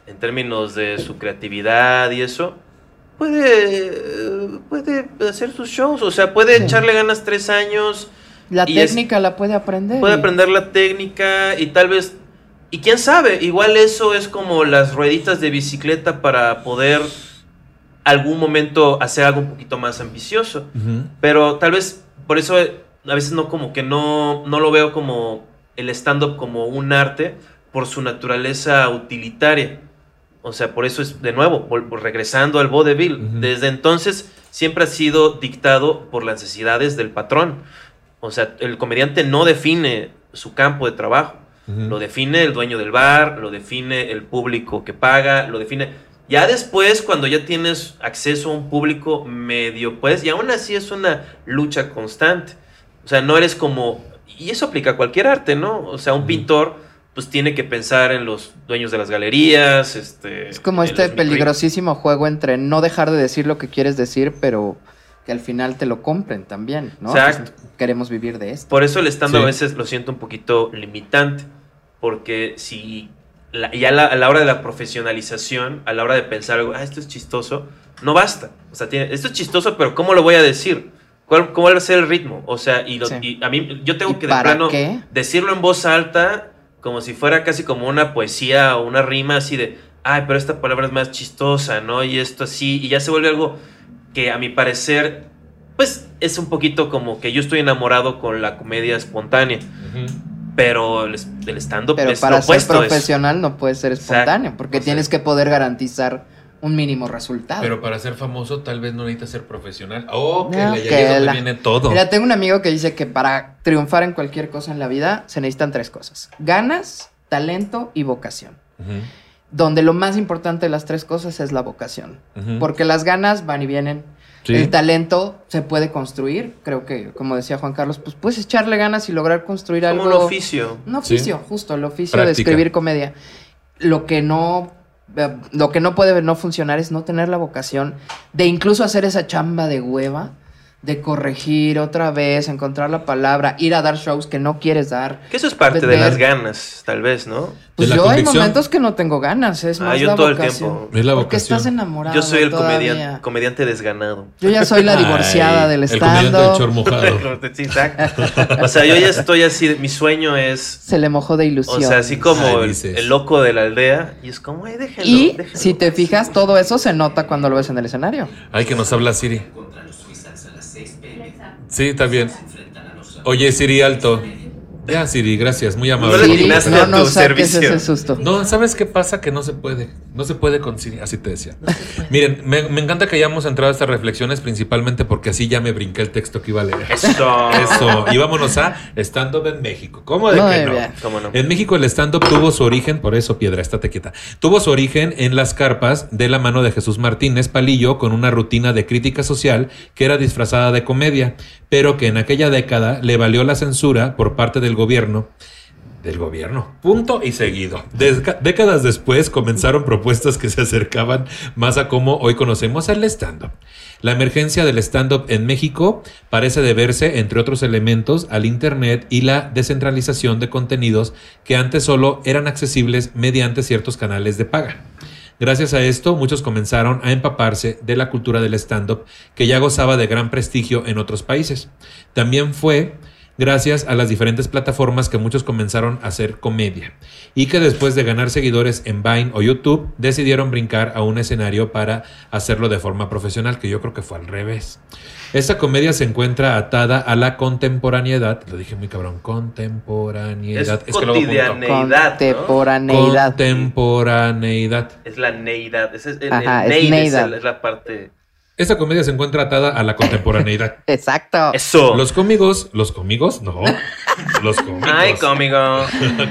en términos de su creatividad y eso, puede, puede hacer sus shows, o sea, puede Sí. echarle ganas tres años, La y es- técnica la puede aprender. puede aprender la técnica y tal vez, y quién sabe, igual eso es como las rueditas de bicicleta para poder algún momento hacer algo un poquito más ambicioso. Pero tal vez por eso a veces no como que no, no lo veo como el stand-up como un arte por su naturaleza utilitaria. O sea, por eso es, de nuevo, regresando al vodevil. Ujú. Desde entonces siempre ha sido dictado por las necesidades del patrón. O sea, el comediante no define su campo de trabajo. Lo define el dueño del bar, lo define el público que paga, lo define... Ya después, cuando ya tienes acceso a un público medio, pues, y aún así es una lucha constante. O sea, no eres como... Y eso aplica a cualquier arte, ¿no? O sea, un pintor, pues, tiene que pensar en los dueños de las galerías, este... Es como este peligrosísimo juego entre no dejar de decir lo que quieres decir, pero que al final te lo compren también, ¿no? Exacto. Pues, queremos vivir de esto. Por eso el stand-up Sí. a veces lo siento un poquito limitante. Porque si la- ya la- a la hora de la profesionalización, a la hora de pensar algo, ah, esto es chistoso, no basta. O sea, tiene, esto es chistoso, pero ¿cómo lo voy a decir? ¿Cuál, ¿Cómo va a ser el ritmo? O sea, y, lo- Sí. y a mí, yo tengo ¿Y que de plano qué? decirlo en voz alta, como si fuera casi como una poesía o una rima así de, ay, pero esta palabra es más chistosa, ¿no? Y esto así, y ya se vuelve algo que a mi parecer, pues es un poquito como que yo estoy enamorado con la comedia espontánea, Ujú. Pero el, el stand-up Pero es para lo ser profesional no puede ser Exacto. espontáneo, porque O sea- tienes que poder garantizar un mínimo resultado. Pero para ser famoso tal vez no necesitas ser profesional. Oh, que No, ya que la- viene todo. Mira, tengo un amigo que dice que para triunfar en cualquier cosa en la vida se necesitan tres cosas: ganas, talento y vocación. Donde lo más importante de las tres cosas es la vocación. Porque las ganas van y vienen. Sí. El talento se puede construir. Creo que, como decía Juan Carlos, pues puedes echarle ganas y lograr construir como algo. un oficio. Un oficio, justo, el oficio de escribir comedia. Lo que no. eh, Lo que no puede no funcionar es no tener la vocación de incluso hacer esa chamba de hueva, de corregir otra vez, encontrar la palabra, ir a dar shows que no quieres dar. Que eso es parte de las ganas, tal vez, ¿no? Pues la yo hay momentos que no tengo ganas, es Ah, más yo la todo el tiempo. Es la Porque vocación. estás enamorado. Yo soy el comediante, comediante desganado. Yo ya soy la divorciada Ay, del El comediante exacto. O sea, yo ya estoy así, mi sueño es, Se le mojó de ilusión. o sea, así como Ay, el, loco de la aldea, y es como, ay, déjenlo, Y si te fijas, todo eso se nota cuando lo ves en el escenario. Ay, que nos habla Siri. Sí, está bien. Oye, Siri, alto. Ya, Siri, gracias, muy No amable. atinaste no saques servicio. ese susto. No, ¿sabes qué pasa? Que no se puede. No se puede con Siri, así te decía. Miren, me, me encanta que hayamos entrado a estas reflexiones, principalmente porque así ya me brinqué el texto que iba a leer. Eso. Eso. Y vámonos a stand-up en México. ¿Cómo de Muy que no? bien. ¿Cómo no? En México el stand-up tuvo su origen, por eso piedra, estate quieta. Tuvo su origen en las carpas de la mano de Jesús Martínez Palillo con una rutina de crítica social que era disfrazada de comedia, pero que en aquella década le valió la censura por parte del gobierno. Del gobierno. Punto y seguido. Décadas después comenzaron propuestas que se acercaban más a cómo hoy conocemos el stand-up. La emergencia del stand-up en México parece deberse, entre otros elementos, al Internet y la descentralización de contenidos que antes solo eran accesibles mediante ciertos canales de paga. Gracias a esto, muchos comenzaron a empaparse de la cultura del stand-up que ya gozaba de gran prestigio en otros países. También fue gracias a las diferentes plataformas que muchos comenzaron a hacer comedia y que después de ganar seguidores en Vine o YouTube decidieron brincar a un escenario para hacerlo de forma profesional, que yo creo que fue al revés. Esta comedia se encuentra atada a la contemporaneidad, lo dije muy cabrón, contemporaneidad. Es que luego ¿no? Contemporaneidad. Contemporaneidad. Es la neidad. Es el, Ajá, el es neid es, neidad. el- es la parte... Esta comedia se encuentra atada a la contemporaneidad. Exacto. Eso. Los cómicos, los cómicos, no. Los cómicos. Ay, cómigo.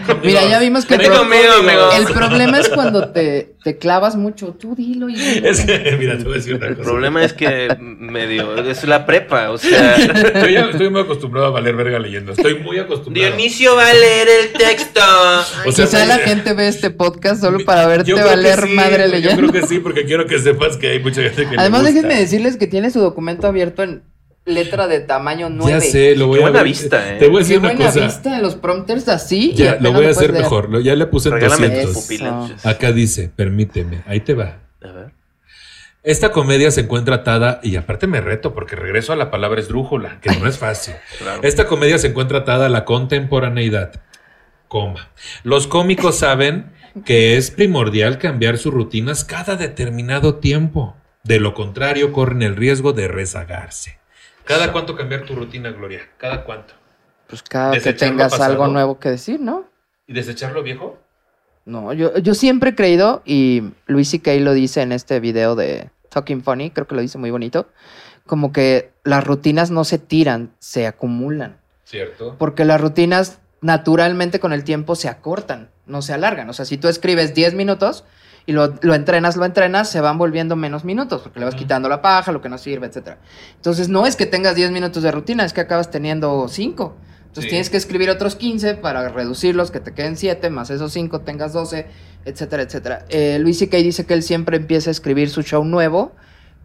Cómicos. Mira, ya vimos que el, pro- conmigo, el problema es cuando te, te clavas mucho. Tú dilo y dilo. Es que, mira, te voy a decir una El cosa. problema es que medio... Es la prepa, o sea... Yo ya estoy muy acostumbrado a valer verga leyendo. Estoy muy acostumbrado. Dionisio va a leer el texto. O sea, Quizá pues, la gente ve este podcast solo para verte Yo valer sí, madre Yo leyendo. creo que sí, porque quiero que sepas que hay mucha gente que le Además, gusta. déjenme decirles que tiene su documento abierto en letra de tamaño 9. Ya sé, lo voy Qué a buena ver. vista, eh. Te voy a Qué decir una buena cosa. vista en los prompters así. Ya, lo voy a hacer leer. mejor. Lo- ya le puse en Regálame 200. tus pupilanches. Acá dice, permíteme, ahí te va. A ver. Esta comedia se encuentra atada, y aparte me reto porque regreso a la palabra esdrújula, que no es fácil. Claro. Esta comedia se encuentra atada a la contemporaneidad. Coma. Los cómicos saben que es primordial cambiar sus rutinas cada determinado tiempo. De lo contrario, corren el riesgo de rezagarse. ¿Cada cuánto cambiar tu rutina, Gloria? ¿Cada cuánto? Pues cada que Desechar lo tengas pasado. algo nuevo que decir, ¿no? ¿Y desechar lo viejo? No, yo, yo siempre he creído, y Luis C.K. lo dice en este video de Talking Funny, creo que lo dice muy bonito, como que las rutinas no se tiran, se acumulan. ¿Cierto? Porque las rutinas naturalmente con el tiempo se acortan, no se alargan. O sea, si tú escribes 10 minutos y lo, lo entrenas, lo entrenas, se van volviendo menos minutos, porque le vas quitando la paja, lo que no sirve, etc. Entonces, no es que tengas 10 minutos de rutina, es que acabas teniendo 5. Entonces, Sí. tienes que escribir otros 15 para reducirlos, que te queden 7, más esos 5 tengas 12, etcétera, etcétera. Eh, Luis C.K. dice que él siempre empieza a escribir su show nuevo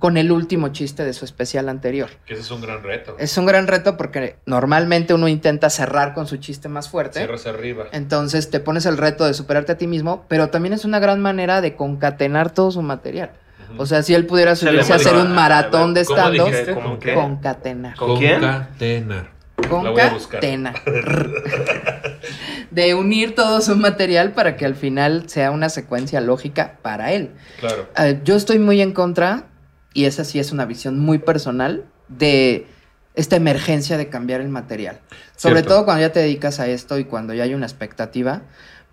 con el último chiste de su especial anterior. Que ese es un gran reto. Es un gran reto porque normalmente uno intenta cerrar con su chiste más fuerte. Cierras arriba. Entonces te pones el reto de superarte a ti mismo, pero también es una gran manera de concatenar todo su material. O sea, si él pudiera subirse a hacer un maratón de ¿Cómo stand-up, concatenar. ¿Con quién? Concatenar. Concatenar. de unir todo su material para que al final sea una secuencia lógica para él. Claro. Eh, yo estoy muy en contra, y esa sí es una visión muy personal, de esta emergencia de cambiar el material. Sobre Cierto. todo cuando ya te dedicas a esto y cuando ya hay una expectativa.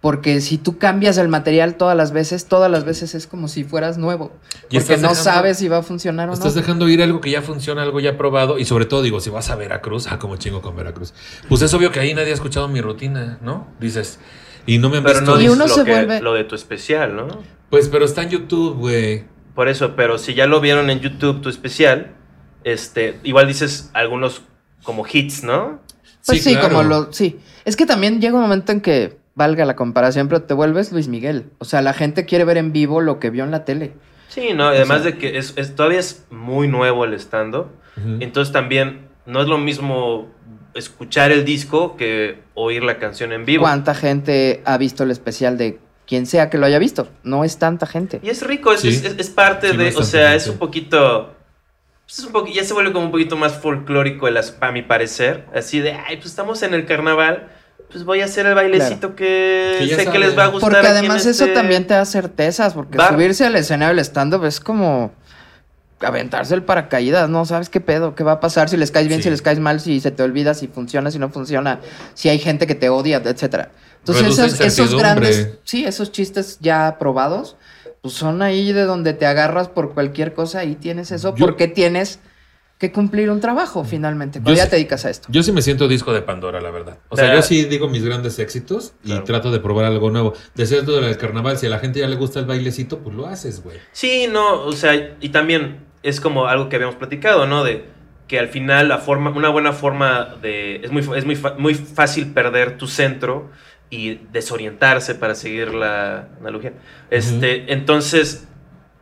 Porque si tú cambias el material todas las veces, todas las veces es como si fueras nuevo. Y Porque estás no dejando- sabes si va a funcionar o Estás no. dejando ir algo que ya funciona, algo ya probado. Y sobre todo, digo, si vas a Veracruz, ah, como chingo con Veracruz. Pues es obvio que ahí nadie ha escuchado mi rutina, ¿no? Dices. Y no me han Pero visto. no Y dices uno lo, se que- vuelve- lo de tu especial, ¿no? Pues, pero está en YouTube, güey. Por eso, pero si ya lo vieron en YouTube tu especial, este, igual dices algunos como hits, ¿no? Pues sí, claro. como lo. Sí. Es que también llega un momento en que valga la comparación, pero te vuelves Luis Miguel. O sea, la gente quiere ver en vivo lo que vio en la tele. Sí, no, además sea- de que es, es- todavía es muy nuevo el stand-up. Ujú. Entonces también no es lo mismo escuchar el disco que oír la canción en vivo. ¿Cuánta gente ha visto el especial de quien sea que lo haya visto? No es tanta gente. Y es rico, es, Sí. es- es parte Sí, de, o sea, gente. es un poquito, pues es un ya se vuelve como un poquito más folclórico, el a mi parecer, así de, ay, pues estamos en el carnaval, pues voy a hacer el bailecito que, sé que les va a gustar. Porque además eso este también te da certezas, porque bar. subirse al escenario del stand-up es como aventarse el paracaídas, no sabes qué pedo, qué va a pasar, si les caes bien, Sí. si les caes mal, si se te olvida, si funciona, si no funciona, si hay gente que te odia, etcétera. Entonces esos, grandes, sí, esos chistes ya probados, pues son ahí de donde te agarras por cualquier cosa y tienes eso, Yo- porque tienes que cumplir un trabajo finalmente, cuando ya sí- te dedicas a esto. Yo sí me siento disco de Pandora, la verdad. O sea, yo sí digo mis grandes éxitos y Claro. trato de probar algo nuevo. Decías lo del carnaval, si a la gente ya le gusta el bailecito, pues lo haces, güey. Sí, no, o sea, y también es como algo que habíamos platicado, ¿no? De que al final la forma, una buena forma de, es muy, es muy, muy fácil perder tu centro y desorientarse para seguir la analogía. Este, entonces,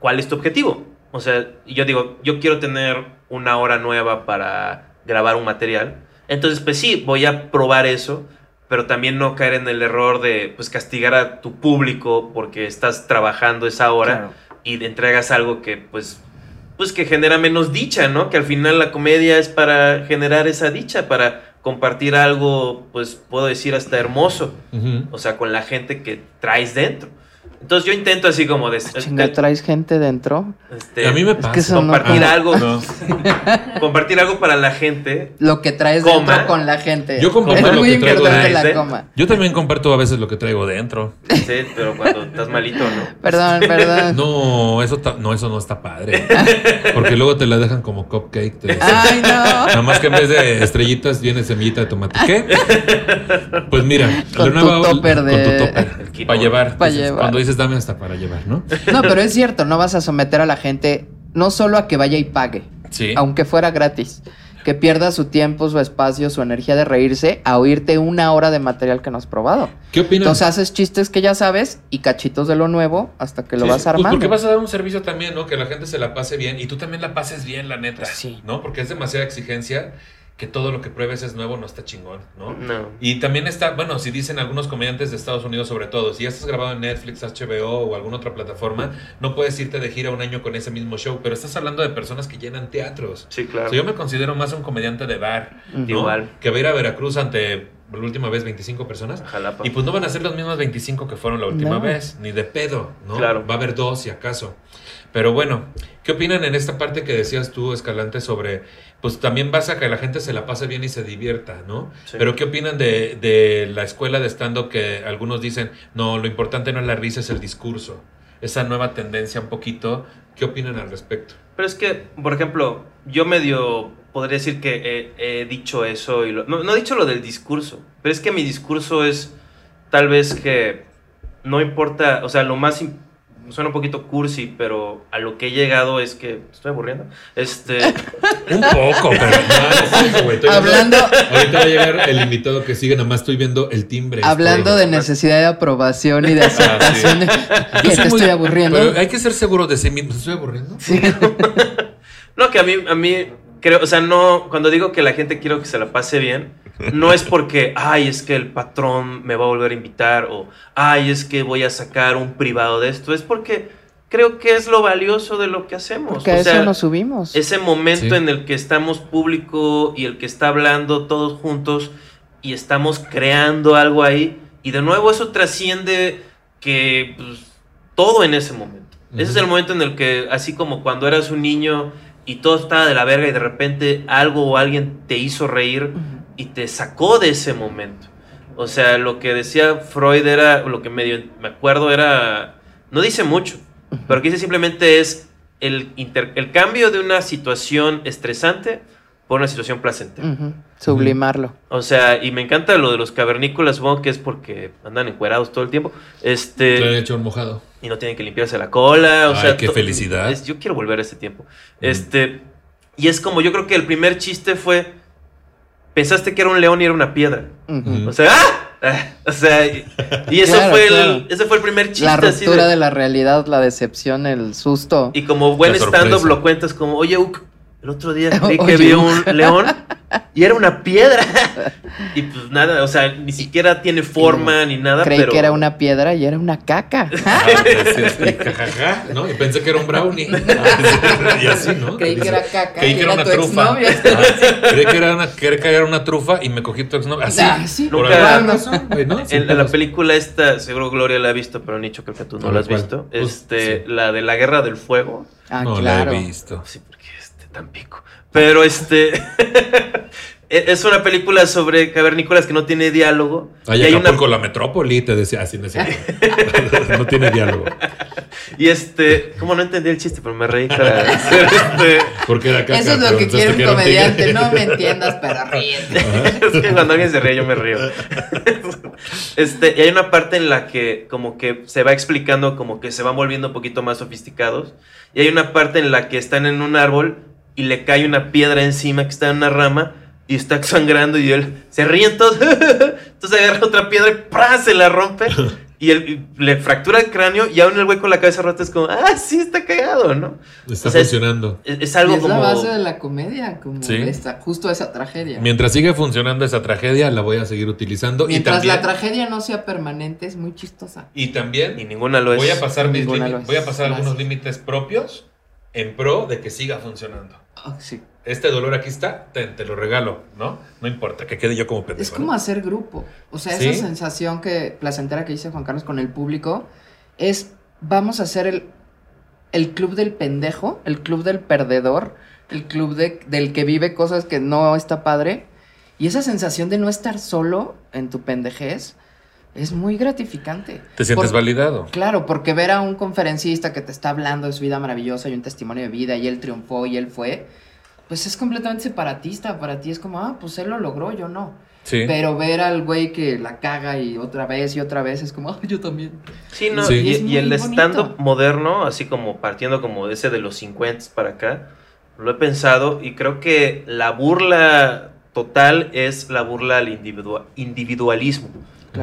¿cuál es tu objetivo? O sea, yo digo, yo quiero tener una hora nueva para grabar un material. Entonces, pues sí, voy a probar eso, pero también no caer en el error de pues castigar a tu público porque estás trabajando esa hora Claro. y entregas algo que pues pues que genera menos dicha, ¿no? Que al final la comedia es para generar esa dicha, para compartir algo, pues puedo decir hasta hermoso, o sea, con la gente que traes dentro. Entonces yo intento así como de, Chinga, traes gente dentro. este, a mí me Es pasa. que compartir no. algo, No. compartir algo para la gente. Lo que traes Coma. dentro con la gente. Yo comparto es lo muy que traigo la dentro. coma. Yo también comparto a veces lo que traigo dentro. Sí, pero cuando estás malito, ¿no? Perdón, perdón. No, eso, ta- no, eso no está padre. Porque luego te la dejan como cupcake. te. Ay, no. Nada más que en vez de estrellitas viene semillita de tomate. ¿Qué? Pues mira, Con la tu nueva- topper con tu topper. Para llevar. Pa' dices, llevar. Cuando dices dame hasta para llevar, ¿no? No, pero es cierto, no vas a someter a la gente no solo a que vaya y pague, Sí. aunque fuera gratis, que pierda su tiempo, su espacio, su energía de reírse a oírte una hora de material que no has probado. ¿Qué opinas? Entonces haces chistes que ya sabes y cachitos de lo nuevo hasta que lo Sí, vas sí, pues armando. porque vas a dar un servicio también, ¿no? Que la gente se la pase bien y tú también la pases bien, la neta. Pues sí. ¿No? Porque es demasiada exigencia que todo lo que pruebes es nuevo, no está chingón, ¿no? No. Y también está, bueno, si dicen algunos comediantes de Estados Unidos sobre todo, si ya estás grabado en Netflix, HBO o alguna otra plataforma, no puedes irte de gira un año con ese mismo show, pero estás hablando de personas que llenan teatros. Sí, O claro. sea, yo me considero más un comediante de bar, Ujú. ¿no? Igual. Que va a ir a Veracruz ante la última vez 25 personas. Jalapa. Y pues no van a ser las mismas 25 que fueron la última No. vez, ni de pedo, ¿no? Claro. Va a haber dos si acaso. Pero bueno, ¿qué opinan en esta parte que decías tú, Escalante, sobre, pues también vas a que la gente se la pase bien y se divierta, ¿no? Sí. Pero ¿qué opinan de, de la escuela de stand-up que algunos dicen, no, lo importante no es la risa, es el discurso? Esa nueva tendencia un poquito, ¿qué opinan al respecto? Pero es que, por ejemplo, yo medio podría decir que he, he dicho eso y lo- no, no he dicho lo del discurso, pero es que mi discurso es tal vez que no importa, o sea, lo más im- suena un poquito cursi, pero a lo que he llegado es que estoy aburriendo. Este, Un poco, pero no, no, Hablando, Ahorita va a llegar el invitado que sigue, nada más estoy viendo el timbre. hablando de necesidad de aprobación y de aceptación, de- Yo que te muy- estoy aburriendo. Pero hay que ser seguro de sí mismo. ¿Me estoy aburriendo? Sí. no que a mí a mí creo, o sea, no cuando digo que la gente quiero que se la pase bien, no es porque, ay, es que el patrón me va a volver a invitar o ay, es que voy a sacar un privado de esto, es porque creo que es lo valioso de lo que hacemos. Porque a eso sea, nos subimos. ese momento Sí. en el que estamos público y el que está hablando todos juntos y estamos creando algo ahí y de nuevo eso trasciende que pues, todo en ese momento. Ese es el momento en el que así como cuando eras un niño y todo estaba de la verga y de repente algo o alguien te hizo reír. Y te sacó de ese momento. O sea, lo que decía Freud era, lo que medio me acuerdo era, no dice mucho, pero que dice simplemente es el, inter- el cambio de una situación estresante por una situación placentera. Sublimarlo. O sea, y me encanta lo de los cavernícolas, supongo que es porque andan encuerados todo el tiempo. Este, Lo hecho un mojado. y no tienen que limpiarse la cola. O Ay, sea, qué felicidad. es- yo quiero volver a ese tiempo. Este, y es como, yo creo que el primer chiste fue, pensaste que era un león y era una piedra. O sea, ¡ah! O sea, y, y eso Claro, fue claro. el, ese fue el primer chiste La así ruptura de- de la realidad, la decepción, el susto. Y como buen stand-up lo cuentas como, oye, Uk, el otro día creí que vi un león y era una piedra. y pues nada, o sea, ni siquiera tiene forma ni nada, Creí pero... que era una piedra y era una caca. Ah, sí, jajaja, ¿no? Y pensé que era un brownie. y así, ¿no? Creí que era caca Creí y que era era una tu trufa. Ah, creí que era una, creí que era una trufa y me cogí tu exnovio. Así. Ah, sí. Por Nunca- alguna razón, güey, ¿no? Sin En, la película esta, seguro Gloria la ha visto, pero Nicho creo que tú no No, la has visto. Pues, Este, sí. la de la Guerra del Fuego. Ah, no claro. la he visto. Sí, porque este tan pico. Pero este e- es una película sobre cavernícolas que no tiene diálogo. Ay, y hay una Acapulco, la metrópoli, te decía así, cierto. no tiene diálogo. y este, como no entendí el chiste, pero me reí para hacer este Porque era caca, Eso es lo que quiere un comediante. tigre. No me entiendas, pero ríete. es que cuando alguien se ríe, yo me río. Este, y hay una parte en la que como que se va explicando, como que se van volviendo un poquito más sofisticados. Y hay una parte en la que están en un árbol y le cae una piedra encima que está en una rama y está sangrando y él se ríe todos. Entonces agarra otra piedra y ¡pra! se la rompe. Y, él, y le fractura el cráneo y aún el güey con la cabeza rota es como, ah, sí, está cagado, ¿no? Está O sea, funcionando. Es, es Y algo es como... la base de la comedia, como Sí. esta, justo esa tragedia. Mientras sigue funcionando esa tragedia, la voy a seguir utilizando. Mientras y también, la tragedia no sea permanente, es muy chistosa. y también Y ninguna lo es. voy a pasar mis voy a pasar algunos límites propios en pro de que siga funcionando. Ah, sí. Este dolor aquí está, te, te lo regalo, ¿no? No importa, que quede yo como pendejo. Es como ¿no? hacer grupo. O sea, ¿Sí? esa sensación que placentera que dice Juan Carlos con el público es vamos a hacer el, el club del pendejo, el club del perdedor, el club de- del que vive cosas que no está padre. Y esa sensación de no estar solo en tu pendejez es muy gratificante. Te sientes Por- validado. Claro, porque ver a un conferencista que te está hablando de su vida maravillosa y un testimonio de vida y él triunfó y él fue, pues es completamente separatista. Para ti es como, ah, pues él lo logró, yo no. Sí. Pero ver al güey que la caga y otra vez y otra vez es como, ah, yo también. Sí, no, Sí. y, Es y el stand-up moderno, así como partiendo como de ese de los 50 para acá, lo he pensado y creo que la burla total es la burla al individua- individualismo.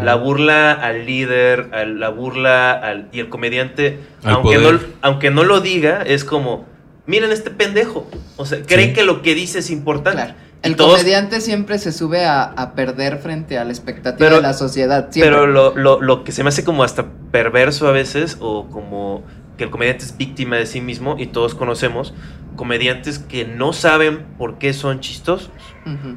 Claro. La burla al líder, al- la burla al... Y el comediante, Al aunque no, poder. aunque no lo diga, es como, miren este pendejo. O sea, cree Sí. que lo que dice es importante. Claro. El todos- comediante siempre se sube a, a perder frente a la expectativa Pero- de la sociedad. Siempre. Pero lo, lo- lo que se me hace como hasta perverso a veces, o como que el comediante es víctima de sí mismo, y todos conocemos, comediantes que no saben por qué son chistosos.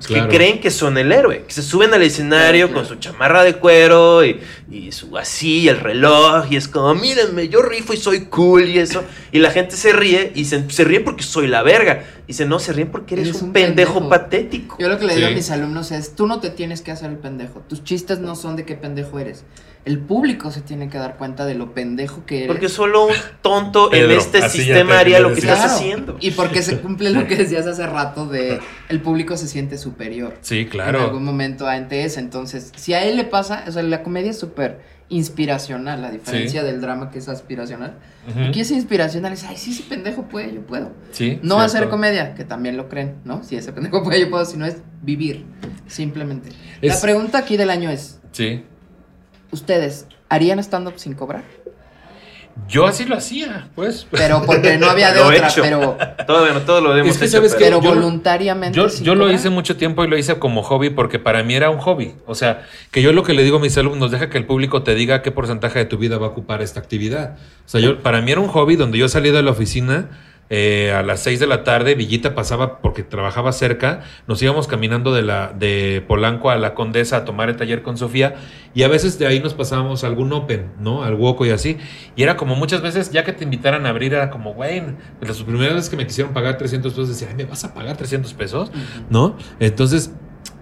Que creen que son el héroe, que se suben al escenario Claro, con su chamarra de cuero y, y su así, y el reloj, y es como, mírenme, yo rifo y soy cool y eso. Y la gente se ríe y se, se ríe porque soy la verga. Y dice, no, se ríen porque eres, Eres un, un pendejo, pendejo. patético. Yo lo que le digo Sí. a mis alumnos es, tú no te tienes que hacer el pendejo. Tus chistes no son de qué pendejo eres. El público se tiene que dar cuenta de lo pendejo que eres. Porque solo un tonto en este sistema te haría lo que decir. estás Claro, haciendo. Y porque se cumple lo que decías hace rato de el público se siente superior. Sí, En claro. algún momento ante ese. Entonces, si a él le pasa, o sea, la comedia es súper inspiracional, a diferencia Sí. del drama que es aspiracional. Ujú. Aquí es inspiracional, es, ay, sí, ese pendejo puede, yo puedo. Sí, No cierto. hacer comedia, que también lo creen, ¿no? Si ese pendejo puede, yo puedo, sino es vivir, simplemente. La pregunta aquí del año es, Sí. ¿Ustedes harían stand-up sin cobrar? Yo así lo hacía, pues. Pero porque no había de Lo he otra, hecho. pero, Todo, bueno, todo lo hemos Es que, hecho, ¿sabes pero yo- voluntariamente Yo, sin yo lo hice mucho tiempo y lo hice como hobby porque para mí era un hobby. O sea, que yo lo que le digo a mis alumnos, deja que el público te diga qué porcentaje de tu vida va a ocupar esta actividad. O sea, yo, para mí era un hobby donde yo salía de la oficina eh, a las 6 de la tarde, Villita pasaba porque trabajaba cerca, nos íbamos caminando de, la, de Polanco a la Condesa a tomar el taller con Sofía y a veces de ahí nos pasábamos a algún open, ¿no? Al Woco y así. Y era como muchas veces, ya que te invitaran a abrir, era como, güey, las primeras veces que me quisieron pagar 300 pesos, decía, ay, ¿me vas a pagar 300 pesos? ¿no? Entonces,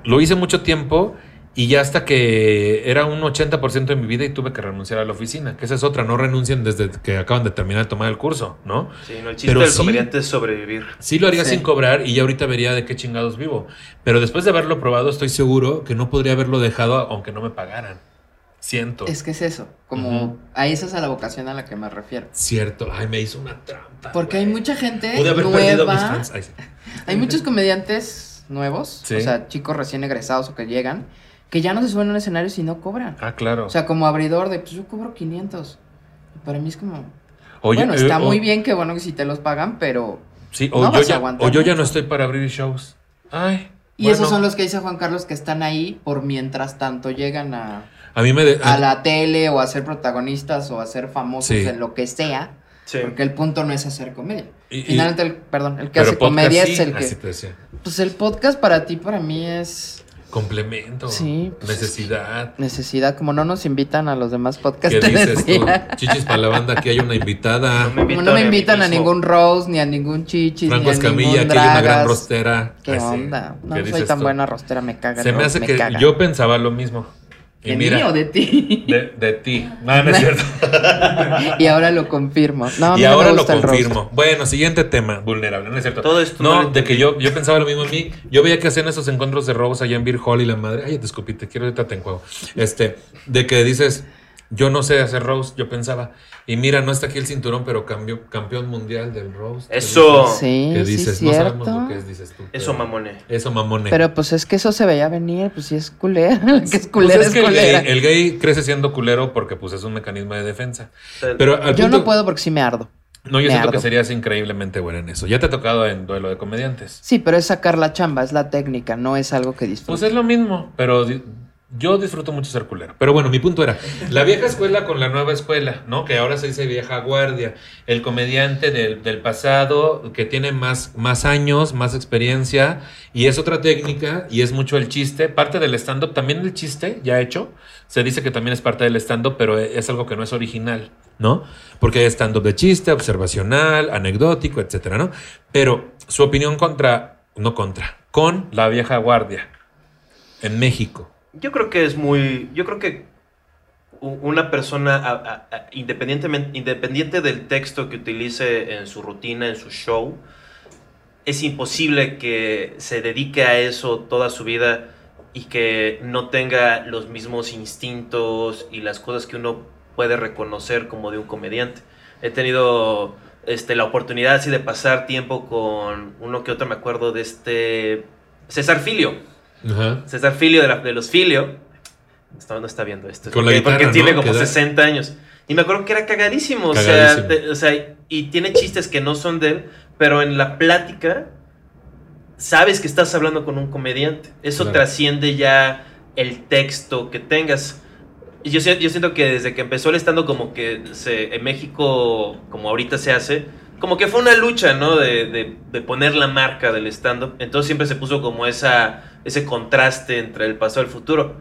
lo hice mucho tiempo y ya hasta que era un 80% de mi vida y tuve que renunciar a la oficina, que esa es otra, no renuncian desde que acaban de terminar de tomar el curso, ¿no? Sí, no, el chiste Pero del sí. comediante es sobrevivir. Sí lo haría Sí. sin cobrar y ya ahorita vería de qué chingados vivo, pero después de haberlo probado estoy seguro que no podría haberlo dejado aunque no me pagaran. Siento. Es que es eso, como Ujú. a esa es a la vocación a la que me refiero. Cierto. Ay, me hizo una trampa. Porque hay mucha gente Pude haber perdido a mis nueva. fans. Ay, sí. Hay muchos comediantes nuevos, Sí. o sea, chicos recién egresados o que llegan, que ya no se suben a un escenario si no cobran. Ah, claro. O sea, como abridor de, pues yo cobro 500. Y para mí es como, Oye, bueno, eh, está o- muy bien que bueno que si te los pagan, pero... Sí, no o, yo vas a ya, aguantar o yo ya no estoy para abrir shows. Ay. Y bueno. esos son los que dice Juan Carlos que están ahí por mientras tanto llegan a, A mí me... de- a la tele o a ser protagonistas o a ser famosos Sí. en lo que sea. Sí. Porque el punto no es hacer comedia. Y- y- Finalmente, el, perdón, el que hace comedia sí, es el que... así te decía. Pues el podcast para ti, para mí es Complemento. Sí, pues, Necesidad. necesidad. Como no nos invitan a los demás podcasts, ¿Qué te dices tú? Chichis para la banda, aquí hay una invitada. No me no me invitan a ningún Rose, ni a ningún Chichis, Franco ni a Escamilla, ningún que hay una gran rostera. ¿Qué Ay, sí. onda? No ¿Qué soy tan tú? buena rostera, me caga. Se me hace que caga. yo pensaba lo mismo. Y ¿De mira, mí o de ti? de, de ti. No, no es cierto. y ahora lo confirmo. No, y no ahora lo gusta confirmo. Bueno, siguiente tema, vulnerable, no es cierto. Todo esto no no, de que yo, yo pensaba lo mismo en mí. Yo veía que hacían esos encuentros de robos allá en Beer Hall y la madre. Ay, te escupí, te quiero ahorita te enjuago. Este, de que dices, yo no sé hacer roast, yo pensaba. Y mira, no está aquí el cinturón, pero cambió, campeón mundial del roast. ¿Qué Eso. dices? Sí, ¿Qué sí, dices? no sabemos lo que es, dices tú. Eso, mamone. Eso, mamone. Pero pues es que eso se veía venir, pues sí es culera. que es Pues culera, es es, que el culera. gay, el gay crece siendo culero porque pues es un mecanismo de defensa. Pero al Yo punto- no puedo porque sí me ardo. No, yo me siento que serías increíblemente buena en eso. Ya te ha tocado en duelo de comediantes. Sí, pero es sacar la chamba, es la técnica, no es algo que disfrutes. Pues es lo mismo, pero di- yo disfruto mucho ser culero. Pero bueno, mi punto era, la vieja escuela con la nueva escuela, ¿no? Que ahora se dice vieja guardia. El comediante del, del pasado que tiene más, más años, más experiencia y es otra técnica y es mucho el chiste. Parte del stand-up, también el chiste ya hecho, se dice que también es parte del stand-up, pero es algo que no es original, ¿no? Porque hay stand-up de chiste, observacional, anecdótico, etcétera, ¿no? Pero su opinión contra, no contra, con la vieja guardia en México. Yo creo que es muy. Yo creo que una persona, independientemente, independiente del texto que utilice en su rutina, en su show, es imposible que se dedique a eso toda su vida y que no tenga los mismos instintos y las cosas que uno puede reconocer como de un comediante. He tenido este, la oportunidad así de pasar tiempo con uno que otro, me acuerdo de este César Filio. Ajá. César Filio de, la- de los Filio. No, no está viendo esto. Con la porque, guitarra, porque tiene ¿no? como ¿Qué edad? 60 años. Y me acuerdo que era cagadísimo. O, sea, te- o sea, y tiene chistes que no son de él, pero en la plática sabes que estás hablando con un comediante. Eso Claro. trasciende ya el texto que tengas. Y yo, si- yo siento que desde que empezó el estando como que se, en México, como ahorita se hace, como que fue una lucha, ¿no? De, de- de poner la marca del stand-up. Entonces siempre se puso como esa, ese contraste entre el pasado y el futuro.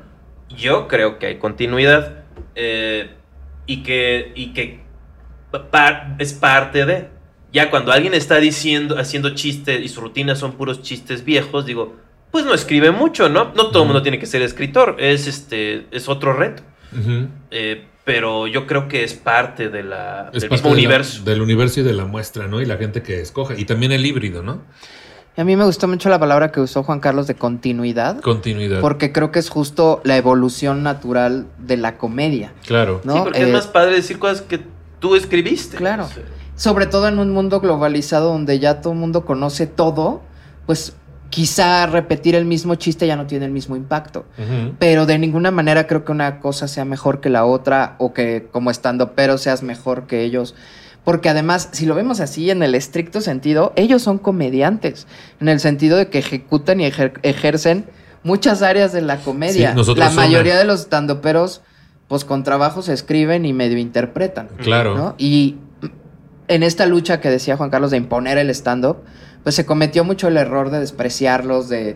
Yo creo que hay continuidad eh, y que, y que pa- es parte de. Ya cuando alguien está diciendo, haciendo chistes y sus rutinas son puros chistes viejos, digo, pues no escribe mucho, ¿no? No todo el mundo tiene que ser escritor, es, este, es otro reto. Eh, pero yo creo que es parte de la, Es del parte mismo de la- universo. del universo y de la muestra, ¿no? Y la gente que escoge. Y también el híbrido, ¿no? Y a mí me gustó mucho la palabra que usó Juan Carlos de continuidad, Continuidad. porque creo que es justo la evolución natural de la comedia. Claro. ¿no? Sí, porque Eh, es más padre decir cosas que tú escribiste. Claro. Sí. sobre todo en un mundo globalizado donde ya todo el mundo conoce todo, pues quizá repetir el mismo chiste ya no tiene el mismo impacto. Pero de ninguna manera creo que una cosa sea mejor que la otra o que como estando pero seas mejor que ellos. Porque además, si lo vemos así en el estricto sentido, ellos son comediantes, en el sentido de que ejecutan y ejer- ejercen muchas áreas de la comedia. Sí, la mayoría de los estandoperos, pues con trabajo se escriben y medio interpretan. Claro. ¿no? Y en esta lucha que decía Juan Carlos de imponer el stand-up, pues se cometió mucho el error de despreciarlos, de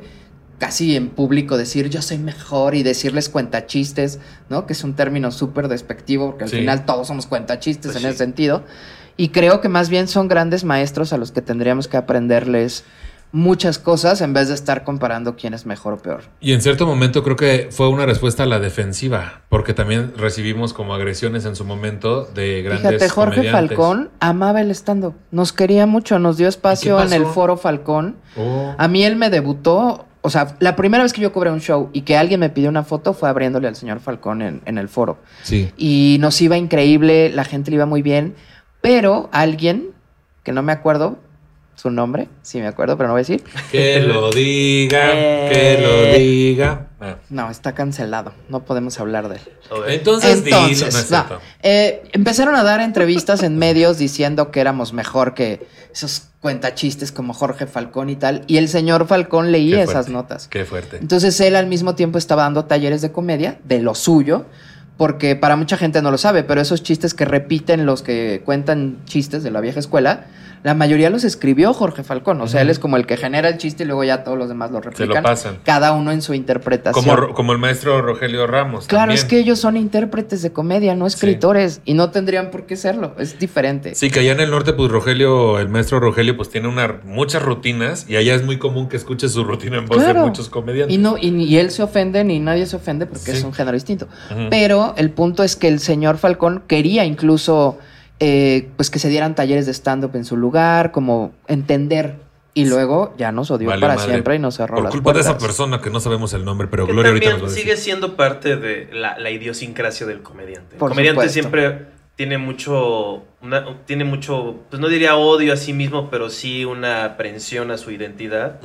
casi en público decir yo soy mejor y decirles cuentachistes, ¿no? Que es un término súper despectivo, porque al Sí. final todos somos cuentachistes Pues en sí. ese sentido. Y creo que más bien son grandes maestros a los que tendríamos que aprenderles muchas cosas en vez de estar comparando quién es mejor o peor. Y en cierto momento creo que fue una respuesta a la defensiva, porque también recibimos como agresiones en su momento de grandes Fíjate, Jorge comediantes. Falcón amaba el stand-up. Nos quería mucho, nos dio espacio ¿Y en el foro Falcón. Oh. A mí él me debutó, o sea, la primera vez que yo cobré un show y que alguien me pidió una foto fue abriéndole al señor Falcón en, en el foro. Sí. Y nos iba increíble, la gente le iba muy bien, pero alguien, que no me acuerdo su nombre, sí me acuerdo, pero no voy a decir, Que lo diga, Eh. que lo diga. Ah. no, está cancelado, no podemos hablar de él. Entonces, no Entonces, no, eh, empezaron a dar entrevistas en medios diciendo que éramos mejor que esos cuentachistes como Jorge Falcón y tal, y el señor Falcón leía esas notas. Qué fuerte. Entonces él al mismo tiempo estaba dando talleres de comedia, de lo suyo, porque para mucha gente no lo sabe, pero esos chistes que repiten los que cuentan chistes de la vieja escuela, la mayoría los escribió Jorge Falcón. O sea, él es como el que genera el chiste y luego ya todos los demás lo Se replican. lo pasan. Cada uno en su interpretación. Como, el maestro Rogelio Ramos. Claro, también. es que ellos son intérpretes de comedia, no escritores, y no tendrían por qué serlo, es diferente. Sí, que allá en el norte, pues Rogelio, el maestro Rogelio, pues tiene una, muchas rutinas y allá es muy común que escuches su rutina en voz Claro. de muchos comediantes. Y, no, y, ni él se ofende ni nadie se ofende porque Sí. es un género distinto. Pero el punto es que el señor Falcón quería incluso eh, pues que se dieran talleres de stand-up en su lugar, como entender. Y luego ya nos odió Vale para madre. siempre y nos cerró Por las culpa de esa persona que no sabemos el nombre, pero Que Gloria ahorita también nos sigue decir. siendo parte de la, la idiosincrasia del comediante. El comediante supuesto. siempre tiene mucho, una- tiene mucho, pues no diría odio a sí mismo, pero sí una aprensión a su identidad.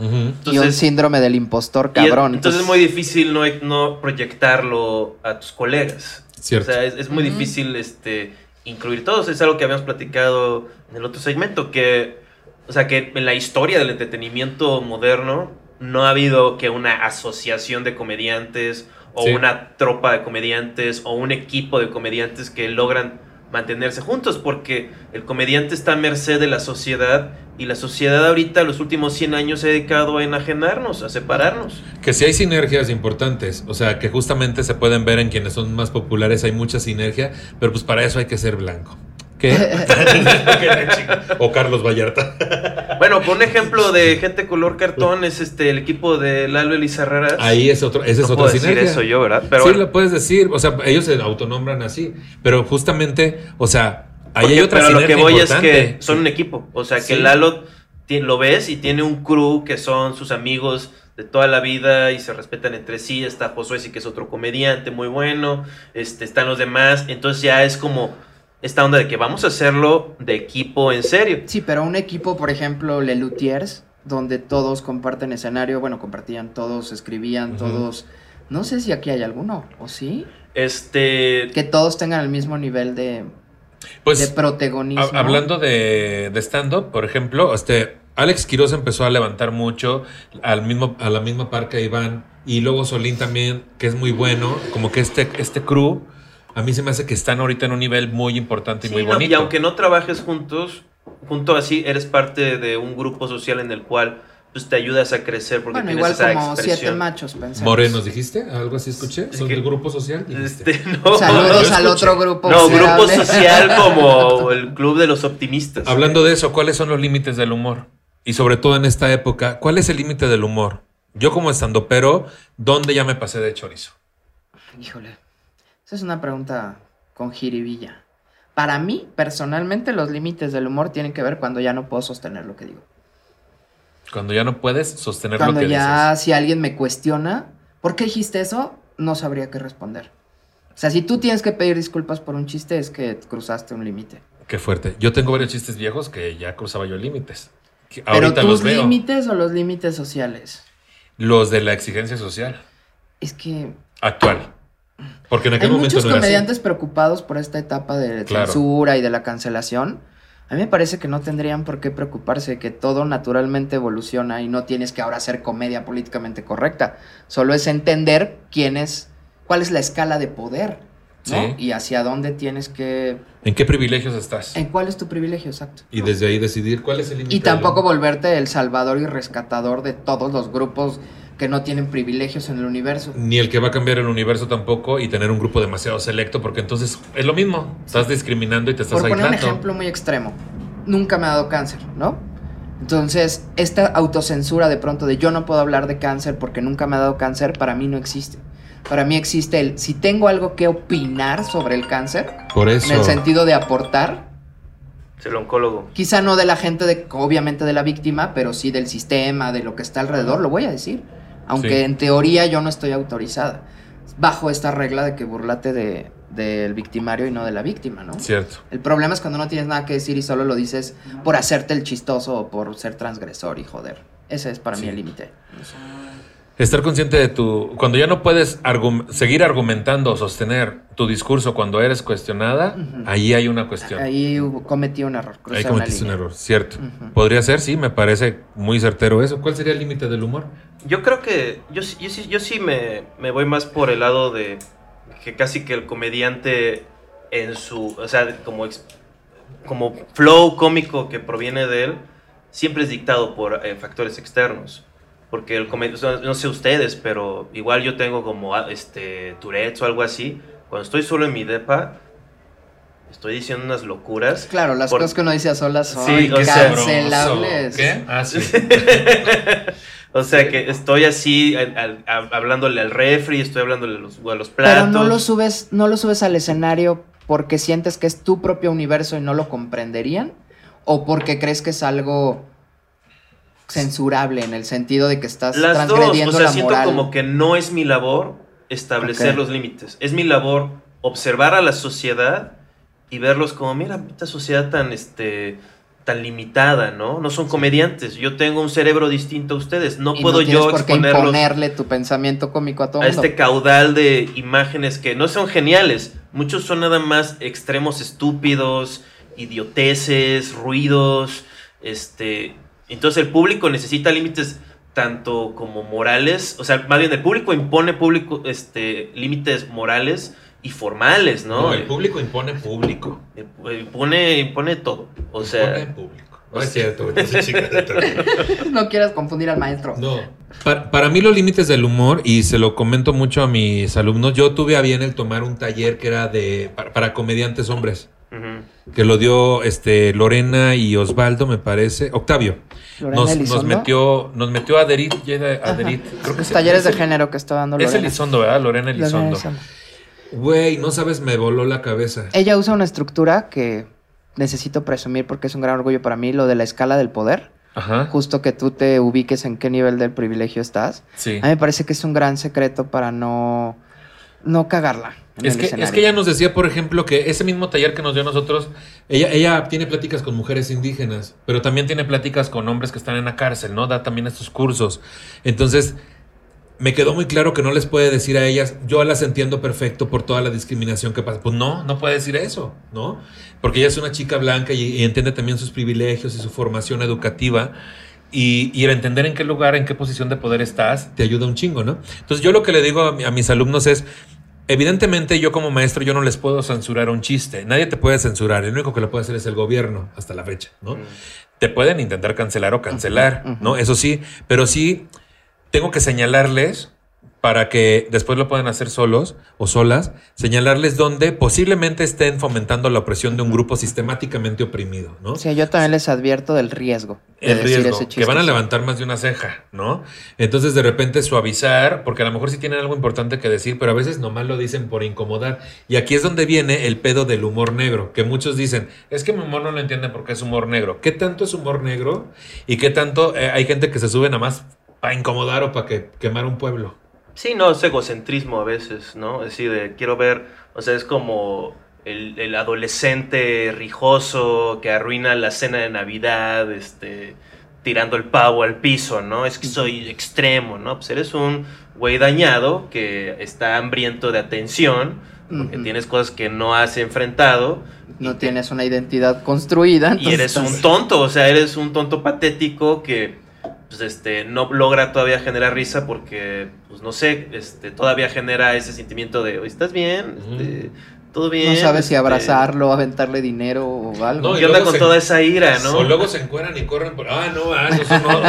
Y un síndrome del impostor cabrón. entonces es muy difícil no, no proyectarlo a tus colegas. Cierto. O sea, es, es muy difícil este, incluir todos. Es algo que habíamos platicado en el otro segmento, que, o sea, que en la historia del entretenimiento moderno no ha habido que una asociación de comediantes o Sí. una tropa de comediantes o un equipo de comediantes que logran mantenerse juntos porque el comediante está a merced de la sociedad y la sociedad ahorita los últimos 100 años se ha dedicado a enajenarnos, a separarnos. Que si hay sinergias importantes, o sea, que justamente se pueden ver en quienes son más populares, hay mucha sinergia, pero pues para eso hay que ser blanco. ¿Qué? o Carlos Vallarta. Bueno, por un ejemplo de gente color cartón es este el equipo de Lalo Elizarraras. Ahí es otro, esa es no otra puedo decir sinergia. eso yo, ¿verdad? Pero sí, bueno, lo puedes decir, o sea, ellos se autonombran así, pero justamente, o sea, ahí porque- hay otra pero lo que voy importante. es que son un equipo. O sea, que Sí. Lalo lo ves y tiene un crew que son sus amigos de toda la vida y se respetan entre sí. Está Josué, sí que es otro comediante muy bueno. Este, están los demás. Entonces ya es como esta onda de que vamos a hacerlo de equipo en serio. Sí, pero un equipo, por ejemplo, Le Luthiers, donde todos comparten escenario, bueno, compartían todos, escribían, todos. No sé si aquí hay alguno, ¿o sí? Este. Que todos tengan el mismo nivel de, Pues, de protagonismo. Ha- Hablando de, de stand-up, por ejemplo, este, Alex Quiroz empezó a levantar mucho al mismo, a la misma par que Iván y luego Solín también, que es muy bueno, como que este, este crew, a mí se me hace que están ahorita en un nivel muy importante y Sí, muy no, bonito. y aunque no trabajes juntos, junto así eres parte de un grupo social en el cual pues te ayudas a crecer porque Bueno, tienes igual esa como siete expresión. machos, pensamos. Morenos, dijiste? ¿Algo así escuché? Es ¿Son que- del grupo social? Este, no, Saludos al otro grupo. no, grupo social como el club de los optimistas. Hablando de eso, ¿cuáles son los límites del humor? Y sobre todo en esta época, ¿cuál es el límite del humor? Yo como estando, pero ¿dónde ya me pasé de chorizo? Híjole. Esa es una pregunta con jiribilla. Para mí, personalmente, los límites del humor tienen que ver cuando ya no puedo sostener lo que digo. Cuando ya no puedes sostener Cuando lo que ya, si alguien me cuestiona, ¿por qué dijiste eso? No sabría qué responder. O sea, si tú tienes que pedir disculpas por un chiste, es que cruzaste un límite. Qué fuerte. Yo tengo varios chistes viejos que ya cruzaba yo límites. Pero tus límites o los límites sociales. Los de la exigencia social Es que actual. Porque en aquel hay momento muchos no era así. comediantes preocupados por esta etapa de Claro. censura y de la cancelación. A mí me parece que no tendrían por qué preocuparse, que todo naturalmente evoluciona y no tienes que ahora hacer comedia políticamente correcta. Solo es entender quién es, cuál es la escala de poder, ¿no? Sí. Y hacia dónde tienes que, ¿En qué privilegios estás? en cuál es tu privilegio, exacto. Y desde ahí decidir cuál es el límite. Y tampoco del volverte el salvador y rescatador de todos los grupos que no tienen privilegios en el universo. Ni el que va a cambiar el universo tampoco y tener un grupo demasiado selecto, porque entonces es lo mismo. Estás discriminando y te estás Por poner un ejemplo muy extremo, nunca me ha dado cáncer, ¿no? Entonces, esta autocensura de pronto de yo no puedo hablar de cáncer porque nunca me ha dado cáncer, para mí no existe. Para mí existe el, si tengo algo que opinar sobre el cáncer, Por eso. en el sentido de aportar, el oncólogo. quizá no de la gente, de, obviamente de la víctima, pero sí del sistema, de lo que está alrededor, lo voy a decir. Aunque Sí. en teoría yo no estoy autorizada. Bajo esta regla de que burlate de, del victimario y no de la víctima, ¿no? Cierto. El problema es cuando no tienes nada que decir y solo lo dices por hacerte el chistoso o por ser transgresor y joder. Ese es para Sí. mí el límite. Estar consciente de tu. Cuando ya no puedes argu- seguir argumentando o sostener tu discurso cuando eres cuestionada, ahí hay una cuestión. Ahí, Ahí cometí un error. una cometiste un error, cierto. Podría ser, sí, me parece muy certero eso. ¿Cuál sería el límite del humor? Yo creo que yo, sí- yo, sí- yo sí me, me voy más por el lado de que casi que el comediante en su, o sea, como, como flow cómico que proviene de él, siempre es dictado por eh, factores externos. Porque el no sé ustedes, pero igual yo tengo como ah, este Tourette's o algo así. Cuando estoy solo en mi depa, estoy diciendo unas locuras. Claro, las Por- cosas que uno dice a solas son Sí, o sea, cancelables. ¿Qué? Ah, sí. O sea que estoy así al- al- a- hablándole al refri, estoy hablándole a los, a los Pero platos. no lo subes, no lo subes al escenario porque sientes que es tu propio universo y no lo comprenderían, o porque crees que es algo censurable en el sentido de que estás Las dos, o sea, la siento moral. como que no es mi labor establecer los límites. Es mi labor observar a la sociedad y verlos como, mira, esta sociedad tan, este, tan limitada, ¿no? No son comediantes. Yo tengo un cerebro distinto a ustedes. No Y puedo yo por qué exponerlos imponerle tu pensamiento cómico a todo a mundo. este caudal de imágenes que no son geniales. Muchos son nada más extremos estúpidos, idioteces, ruidos. Este, entonces el público necesita límites tanto como morales, o sea, más bien el público impone público, este, límites morales y formales, ¿no? No, el público impone público. Eh, Impone, impone todo. O sea, impone público. No es cierto, no quieras confundir al maestro. No. Para, para mí los límites del humor, y se lo comento mucho a mis alumnos, yo tuve a bien el tomar un taller que era de para, para comediantes hombres, ujú. Que lo dio este Lorena y Osvaldo, me parece, Octavio. Lorena Nos, nos metió, nos metió a Aderit, llega Ajá. Aderit, creo que Los talleres es de género que está dando Es Lorena. Elizondo, ¿verdad? Lorena. Elizondo. Güey, no sabes, me voló la cabeza. Ella usa una estructura que necesito presumir porque es un gran orgullo para mí, lo de la escala del poder. Ajá. Justo que tú te ubiques en qué nivel del privilegio estás. Sí. A mí me parece que es un gran secreto para no, no cagarla. Es que, es que ella nos decía, por ejemplo, que ese mismo taller que nos dio a nosotros, ella, ella tiene pláticas con mujeres indígenas, pero también tiene pláticas con hombres que están en la cárcel, ¿no? Da también estos cursos. Entonces, me quedó muy claro que no les puede decir a ellas, yo las entiendo perfecto por toda la discriminación que pasa. Pues no, no puede decir eso, ¿no? Porque ella es una chica blanca y, y entiende también sus privilegios y su formación educativa. Y, y el entender en qué lugar, en qué posición de poder estás, te ayuda un chingo, ¿no? Entonces yo lo que le digo a, mi- a mis alumnos es, Evidentemente yo como maestro yo no les puedo censurar un chiste. Nadie te puede censurar. El único que lo puede hacer es el gobierno hasta la fecha, ¿no? Te pueden intentar cancelar o cancelar, ¿no? Eso sí, pero sí tengo que señalarles para que después lo puedan hacer solos o solas, señalarles dónde posiblemente estén fomentando la opresión de un grupo sistemáticamente oprimido, ¿no? Sí, yo también les advierto del riesgo. De el decir riesgo, ese que van a levantar más de una ceja, ¿no? Entonces de repente suavizar, porque a lo mejor sí tienen algo importante que decir, pero a veces nomás lo dicen por incomodar. Y aquí es donde viene el pedo del humor negro, que muchos dicen, es que mi humor no lo entiende porque es humor negro. ¿Qué tanto es humor negro? ¿Y qué tanto eh, hay gente que se sube nada más para incomodar o para que, quemar un pueblo? Sí, no, es egocentrismo a veces, ¿no? Es decir, de, quiero ver, o sea, es como el, el adolescente rijoso que arruina la cena de Navidad, este, tirando el pavo al piso, ¿no? Es que soy extremo, ¿no? Pues eres un güey dañado que está hambriento de atención, porque tienes cosas que no has enfrentado. No tienes una identidad construida. Y eres un tonto, o sea, eres un tonto patético que pues, este, no logra todavía generar risa porque, pues no sé, este, todavía genera ese sentimiento de, "Oye, ¿estás bien? Este, ¿Todo bien? No sabes si Este, abrazarlo, aventarle dinero o algo. No, y ¿Qué onda con se- toda esa ira, no? O luego se encueran y corren por. Ah, no, ah, eso no.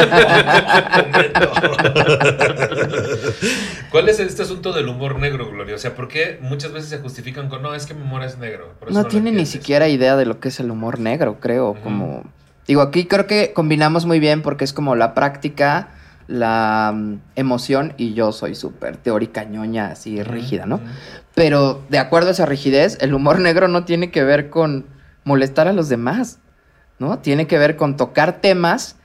¿Cuál es este asunto del humor negro, Gloria? O sea, ¿por qué muchas veces se justifican con no, es que mi humor es negro? por eso no tiene ni entiendes"? siquiera idea de lo que es el humor negro, creo. Como. Digo, aquí creo que combinamos muy bien porque es como la práctica, la mm, emoción y yo soy súper teórica ñoña, así rígida, ¿no? Pero de acuerdo a esa rigidez, el humor negro no tiene que ver con molestar a los demás, ¿no? Tiene que ver con tocar temas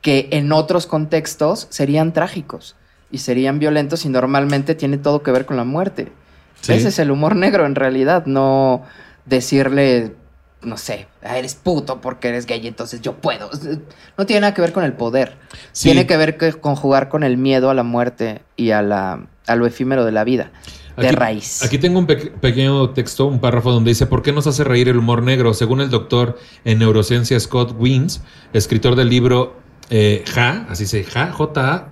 que en otros contextos serían trágicos y serían violentos y normalmente tiene todo que ver con la muerte. Sí. Ese es el humor negro en realidad, no decirle, no sé, "Ah, eres puto porque eres gay, entonces yo puedo. No tiene nada que ver con el poder. Sí. Tiene que ver que- con jugar con el miedo a la muerte y a, la, a lo efímero de la vida. De raíz. Aquí tengo un pe- pequeño texto, un párrafo donde dice, ¿por qué nos hace reír el humor negro? Según el doctor en neurociencia Scott Wins, escritor del libro eh, Ja, así se Ja, J-A,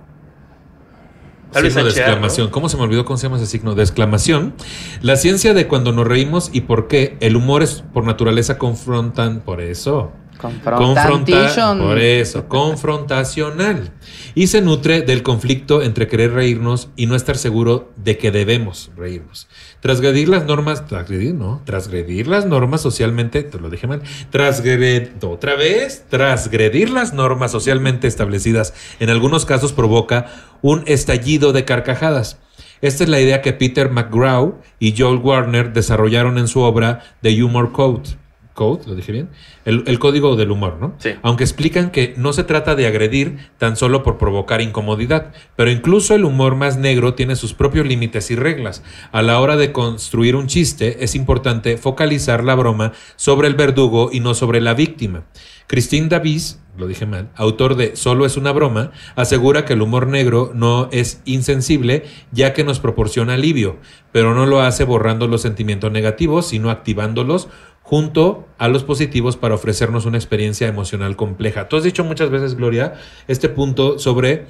Tal vez signo de exclamación. ¿no? ¿Cómo se me olvidó cómo se llama ese signo de exclamación? La ciencia de cuando nos reímos y por qué el humor es por naturaleza confrontan, por eso. Confronta, Confrontation. por eso, confrontacional. Y se nutre del conflicto entre querer reírnos y no estar seguro de que debemos reírnos. Transgredir las normas, transgredir, no, transgredir las normas socialmente, te lo dije mal, transgredir, otra vez, transgredir las normas socialmente establecidas en algunos casos provoca un estallido de carcajadas. Esta es la idea que Peter McGraw y Joel Warner desarrollaron en su obra The Humor Code. Code, lo dije bien, el, el código del humor, ¿no? Sí. Aunque explican que no se trata de agredir tan solo por provocar incomodidad, pero incluso el humor más negro tiene sus propios límites y reglas. A la hora de construir un chiste es importante focalizar la broma sobre el verdugo y no sobre la víctima. Christine Davis, lo dije mal, autor de Solo es una broma, asegura que el humor negro no es insensible ya que nos proporciona alivio, pero no lo hace borrando los sentimientos negativos, sino activándolos junto a los positivos para ofrecernos una experiencia emocional compleja. Tú has dicho muchas veces, Gloria, este punto sobre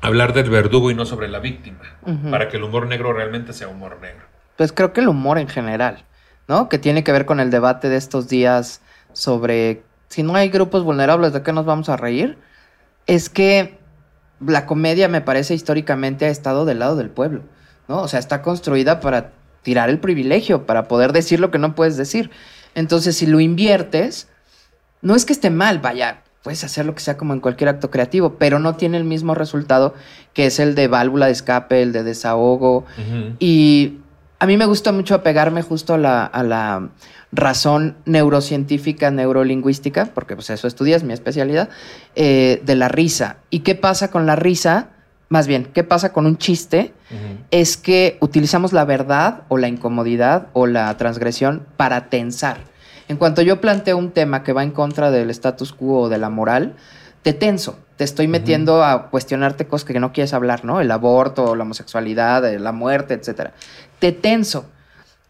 hablar del verdugo y no sobre la víctima, para que el humor negro realmente sea humor negro. Pues creo que el humor en general, ¿no? Que tiene que ver con el debate de estos días sobre si no hay grupos vulnerables, ¿de qué nos vamos a reír? Es que la comedia, me parece, históricamente ha estado del lado del pueblo, ¿no? O sea, está construida para tirar el privilegio, para poder decir lo que no puedes decir. Entonces, si lo inviertes, no es que esté mal, vaya, puedes hacer lo que sea como en cualquier acto creativo, pero no tiene el mismo resultado que es el de válvula de escape, el de desahogo, y a mí me gusta mucho apegarme justo a la, a la razón neurocientífica, neurolingüística, porque pues eso estudias, mi especialidad, eh, de la risa. ¿Y qué pasa con la risa? Más bien, ¿qué pasa con un chiste? Es que utilizamos la verdad o la incomodidad o la transgresión para tensar. En cuanto yo planteo un tema que va en contra del status quo o de la moral, te tenso. Te estoy metiendo a cuestionarte cosas que no quieres hablar, ¿no? El aborto, la homosexualidad, eh, la muerte, etc. Te tenso.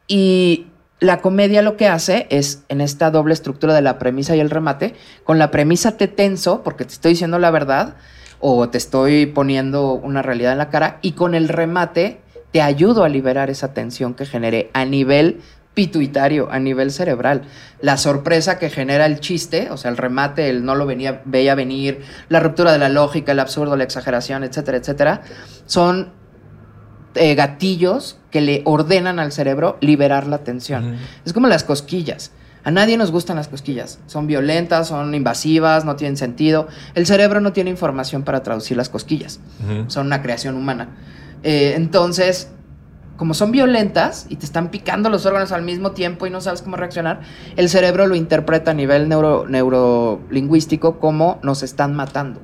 Y la comedia lo que hace es, en esta doble estructura de la premisa y el remate, con la premisa te tenso, porque te estoy diciendo la verdad, o te estoy poniendo una realidad en la cara, y con el remate te ayudo a liberar esa tensión que generé a nivel pituitario, a nivel cerebral. La sorpresa que genera el chiste, o sea, el remate, el no lo venía, veía venir, la ruptura de la lógica, el absurdo, la exageración, etcétera, etcétera, son eh, gatillos que le ordenan al cerebro liberar la tensión. Es como las cosquillas. A nadie nos gustan las cosquillas. Son violentas, son invasivas, no tienen sentido. El cerebro no tiene información para traducir las cosquillas. Son una creación humana. Eh, entonces, como son violentas y te están picando los órganos al mismo tiempo y no sabes cómo reaccionar, el cerebro lo interpreta a nivel neuro, neurolingüístico como nos están matando.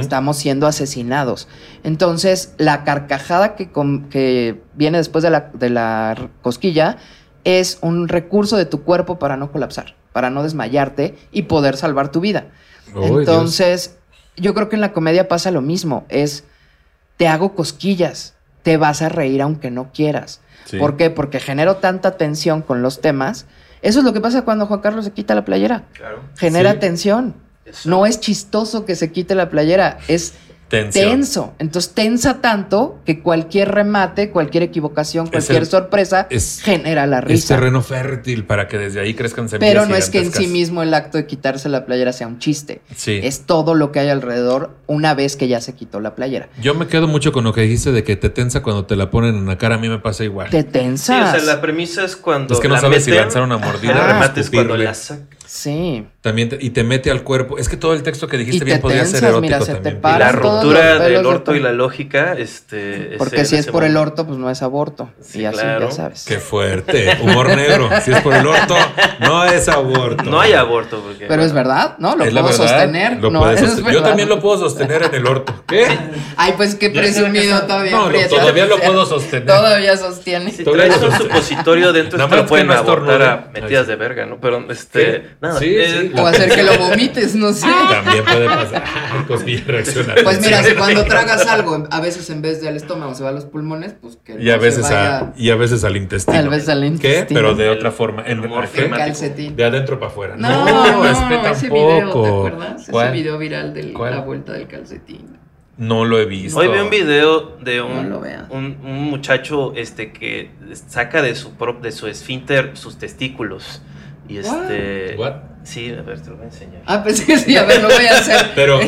Estamos siendo asesinados. Entonces, la carcajada que, viene después de la, de la r- cosquilla es un recurso de tu cuerpo para no colapsar, para no desmayarte y poder salvar tu vida. Dios. Entonces, yo creo que en la comedia pasa lo mismo. Es, te hago cosquillas, te vas a reír aunque no quieras. Sí. ¿Por qué? Porque genero tanta tensión con los temas. Eso es lo que pasa cuando Juan Carlos se quita la playera. Claro. Genera Sí. tensión. Eso. No es chistoso que se quite la playera, es Tensión. tenso. Entonces tensa tanto que cualquier remate, cualquier equivocación, Es cualquier el- sorpresa es- genera la Es risa. terreno fértil para que desde ahí crezcan semillas Pero no es que en sí mismo el acto de quitarse la playera sea un chiste. Sí. Es todo lo que hay alrededor una vez que ya se quitó la playera. Yo me quedo mucho con lo que dijiste de que te tensa cuando te la ponen en la cara. A mí me pasa igual. Te Sí, o tensas. sea, la premisa es cuando. Es que no la sabes si lanzar una mordida El o remate es cuando la saca. Sí. También te- y te mete al cuerpo. Es que todo el texto que dijiste Y te bien podría ser tensas, erótico mira, se te también. Y para. la ruptura del de orto y la lógica, este. Porque ese- si es por el orto, pues no es aborto. Sí, y así claro. ya sabes. Qué fuerte. Humor negro. Si es por el orto, no es aborto. No hay aborto. Porque, Pero es verdad, ¿no? Lo Es puedo verdad, sostener. lo no, eso es sostener. Yo verdad. también lo puedo sostener en el orto. ¿Qué? Ay, pues qué presumido todavía. No, no, todavía lo puedo sostener. Todavía sostiene. Si Todavía traes un no- supositorio dentro, esto más lo pueden no abortar a metidas de verga, ¿no? Pero, este. ¿Qué? Nada. Sí, eh, sí. O hacer que lo vomites, no sé. También puede pasar. Ay, cosquilla reacciona. Pues mira, si cuando tragas algo, a veces en vez del estómago se va a los pulmones, pues que Y a no veces se a, vaya y a veces al intestino. Al veces al ¿Qué? Pero de El- otra forma. En el el calcetín. De adentro para afuera. No, no, este ese video, ¿te acuerdas? ¿Cuál? Ese video viral de la vuelta del calcetín. No lo he visto. Hoy vi un video de No un, lo veas. un, un muchacho este que saca de su prop- de su esfínter sus testículos. Y este. What? Sí, a ver, te lo voy a enseñar. Ah, pensé que sí, a ver, lo voy a hacer. Pero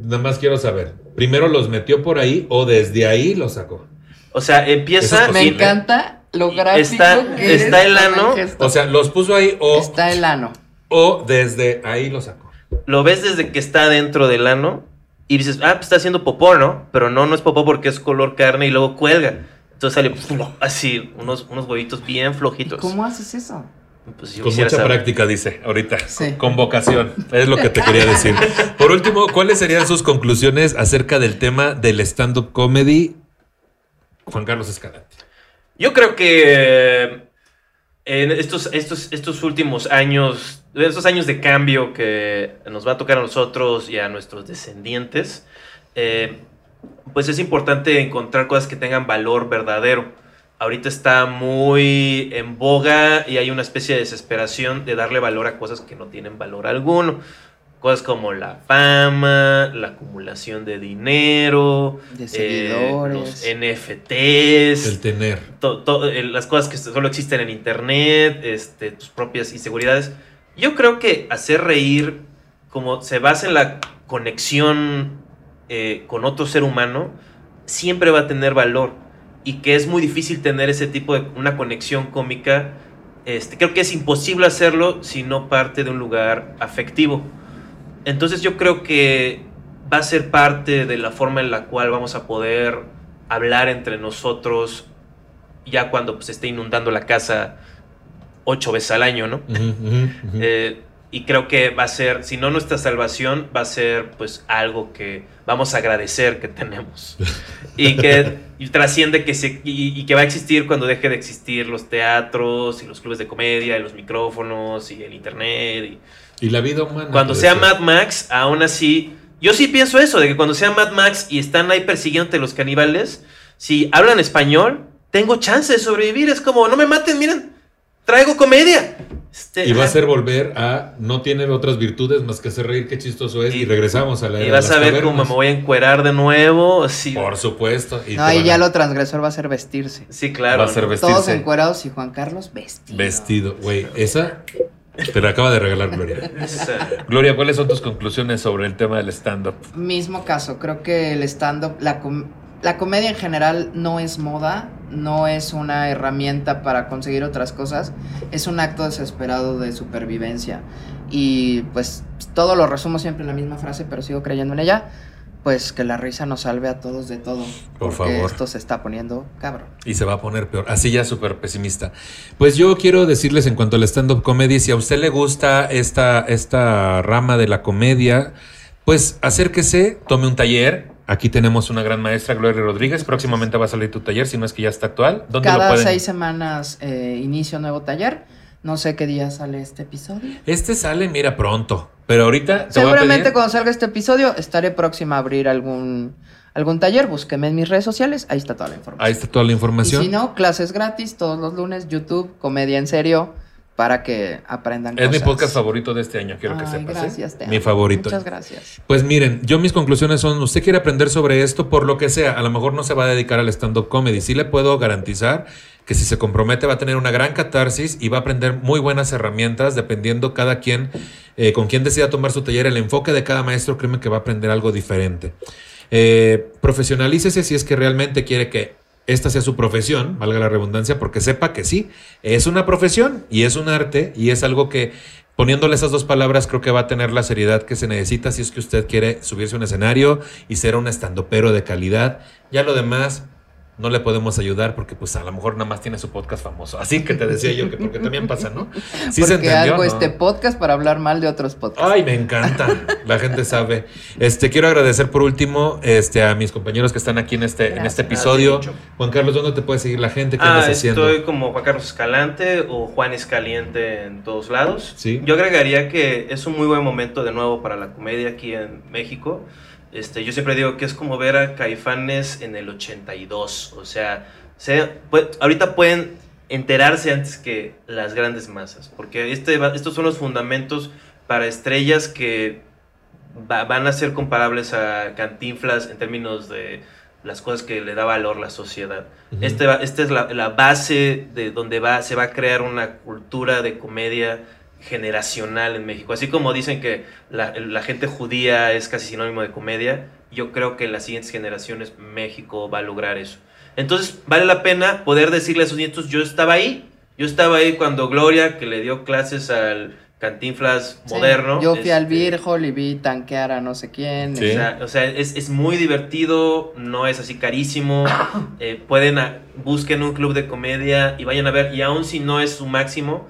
nada más quiero saber. ¿Primero los metió por ahí o desde ahí los sacó? O sea, empieza. es Me encanta lo gráfico Está- que está el ano. O sea, los puso ahí o, está el ano. o desde ahí los sacó. Lo ves desde que está dentro del ano. Y dices, ah, pues está haciendo popó, ¿no? Pero no, no es popó porque es color carne y luego cuelga. Entonces sale así, unos, unos huevitos bien flojitos. ¿Cómo haces eso? Pues yo Con mucha saber. práctica, dice, ahorita. Sí. Con vocación. Es lo que te quería decir. Por último, ¿cuáles serían sus conclusiones acerca del tema del stand-up comedy? Juan Carlos Escalante. Yo creo que eh, en estos, estos, estos últimos años, estos años de cambio que nos va a tocar a nosotros y a nuestros descendientes, eh, pues es importante encontrar cosas que tengan valor verdadero. Ahorita está muy en boga y hay una especie de desesperación de darle valor a cosas que no tienen valor alguno. Cosas como la fama, la acumulación de dinero, De eh, seguidores. los NFTs, El tener. to- to- eh, las cosas que solo existen en internet, este, tus propias inseguridades. Yo creo que hacer reír, como se basa en la conexión eh, con otro ser humano, siempre va a tener valor. Y que es muy difícil tener ese tipo de una conexión cómica. Este, creo que es imposible hacerlo si no parte de un lugar afectivo. Entonces yo creo que va a ser parte de la forma en la cual vamos a poder hablar entre nosotros ya cuando pues, esté inundando la casa ocho veces al año, ¿no? Ujú. Eh, y creo que va a ser, si no nuestra salvación, va a ser pues algo que vamos a agradecer que tenemos. Y que y trasciende que se, y, y que va a existir cuando deje de existir los teatros y los clubes de comedia y los micrófonos y el internet. Y, y la vida humana. cuando sea ser. Mad Max, aún así, yo sí pienso eso, de que cuando sea Mad Max y están ahí persiguiéndote los caníbales, si hablan español, tengo chance de sobrevivir. Es como, no me maten, miren, traigo comedia. Este, Y va a ser volver a no tener otras virtudes más que hacer reír, qué chistoso es. Y, Y- regresamos a la Y era vas de a ver cómo me voy a encuerar de nuevo. Sí, Por supuesto. Y No, y ya a- lo transgresor va a ser vestirse. sí claro. Va a ser vestirse. Todos encuerados y Juan Carlos vestido. Vestido, güey. Esa te la acaba de regalar Gloria. Gloria, ¿cuáles son tus conclusiones sobre el tema del stand-up? Mismo caso, creo que el stand-up, la, com- la comedia en general no es moda, no es una herramienta para conseguir otras cosas, es un acto desesperado de supervivencia. Y pues todo lo resumo siempre en la misma frase, pero sigo creyendo en ella. Pues que la risa nos salve a todos de todo. Por porque favor. Esto se está poniendo cabrón. Y se va a poner peor. Así ya súper pesimista. Pues yo quiero decirles en cuanto al stand-up comedy, si a usted le gusta esta, esta rama de la comedia, pues acérquese, tome un taller. Aquí tenemos una gran maestra, Gloria Rodríguez. Próximamente va a salir tu taller, si no es que ya está actual. ¿Dónde lo Cada pueden? seis semanas eh, inicio nuevo taller. No sé qué día sale este episodio. Este sale, mira, pronto. Pero ahorita te voy a Seguramente pedir- cuando salga este episodio estaré próxima a abrir algún, algún taller. Búsqueme en mis redes sociales. Ahí está toda la información. Ahí está toda la y información. si no, clases gratis todos los lunes, YouTube, Comedia en Serio, para que aprendan es mi podcast favorito de este año, quiero que sepas. ¿eh? Gracias, te Mi favorito. Muchas gracias. Pues miren, yo mis conclusiones son, usted quiere aprender sobre esto por lo que sea, a lo mejor no se va a dedicar al stand-up comedy, sí le puedo garantizar que si se compromete va a tener una gran catarsis y va a aprender muy buenas herramientas dependiendo cada quien, eh, con quien decida tomar su taller, el enfoque de cada maestro, créeme que va a aprender algo diferente. Eh, profesionalícese si es que realmente quiere que esta sea su profesión, valga la redundancia, porque sepa que sí, es una profesión y es un arte y es algo que poniéndole esas dos palabras creo que va a tener la seriedad que se necesita si es que usted quiere subirse a un escenario y ser un estandopero de calidad. Ya lo demás no le podemos ayudar porque pues a lo mejor nada más tiene su podcast famoso. Así que te decía yo que porque también pasa, ¿no? Sí se Porque entendió, hago ¿no? este podcast para hablar mal de otros podcasts. Ay, me encanta. La gente sabe. Este, quiero agradecer por último este, a mis compañeros que están aquí en este, en este episodio. Juan Carlos, ¿dónde te puede seguir la gente? ¿Qué Ah, andas haciendo? estoy como Juan Carlos Escalante o Juan Escaliente en todos lados. Sí. Yo agregaría que es un muy buen momento de nuevo para la comedia aquí en México. Este, yo siempre digo que es como ver a Caifanes en el 82. O sea, se- pu- ahorita pueden enterarse antes que las grandes masas. Porque este, estos son los fundamentos para estrellas que va- van a ser comparables a Cantinflas en términos de las cosas que le da valor la sociedad. Ujú. Este va- esta es la, la base de donde va, se va a crear una cultura de comedia generacional en México. Así como dicen que la, la gente judía es casi sinónimo de comedia, yo creo que en las siguientes generaciones México va a lograr eso. Entonces vale la pena poder decirle a sus nietos, yo estaba ahí, yo estaba ahí cuando Gloria, que le dio clases al Cantinflas Sí, moderno. Yo fui al este, Virgol y vi tanquear a no sé quién. Sí. o sea, o sea, es, es muy divertido, no es así carísimo. eh, pueden, a- busquen un club de comedia y vayan a ver, y aun si no es su máximo,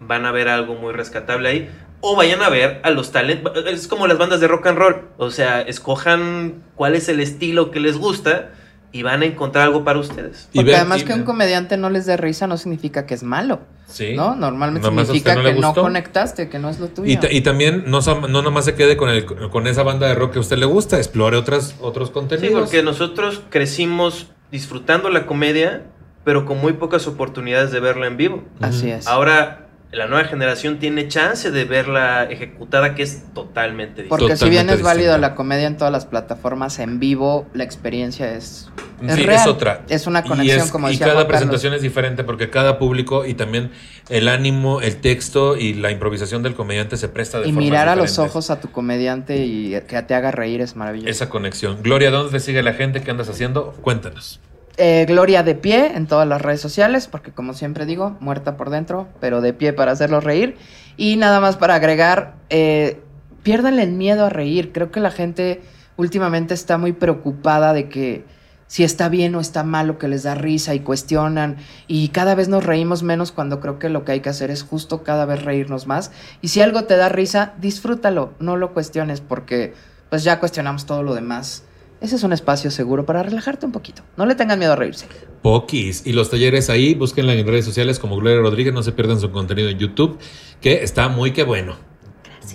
van a ver algo muy rescatable ahí. O vayan a ver a los talentos. Es como las bandas de rock and roll. O sea, escojan cuál es el estilo que les gusta y van a encontrar algo para ustedes. Y Porque además y- que un comediante no les dé risa no significa que es malo, Sí. ¿no? Normalmente Nomás significa no que no conectaste, que no es lo tuyo. Y, ta- y también no, no nomás se quede con, el, con esa banda de rock que a usted le gusta, explore otras, otros Sí, contenidos. porque nosotros crecimos disfrutando la comedia, pero con muy pocas oportunidades de verla en vivo. Así es. Ahora la nueva generación tiene chance de verla ejecutada, que es totalmente Porque distinta. si bien es válido distinto. la comedia en todas las plataformas en vivo, la experiencia es, es Sí, real. es otra. Es una Y conexión, es- como Y decía cada Juan Carlos. presentación es diferente porque cada público y también el ánimo, el texto y la improvisación del comediante se presta de Y formas mirar a los ojos a tu comediante y que te haga reír es maravilloso. Esa conexión. Gloria, ¿dónde te sigue la gente? ¿Qué andas haciendo? Cuéntanos. Eh, Gloria de pie en todas las redes sociales, porque como siempre digo, muerta por dentro, pero de pie para hacerlos reír. Y nada más para agregar, eh, piérdanle el miedo a reír. Creo que la gente últimamente está muy preocupada de que si está bien o está mal que les da risa y cuestionan. Y cada vez nos reímos menos cuando creo que lo que hay que hacer es justo cada vez reírnos más. Y si algo te da risa, disfrútalo, no lo cuestiones, porque pues ya cuestionamos todo lo demás. Ese es un espacio seguro para relajarte un poquito. No le tengan miedo a reírse. Pokis. Y los talleres ahí, búsquenla en redes sociales como Gloria Rodríguez, no se pierdan su contenido en YouTube, que está muy que bueno.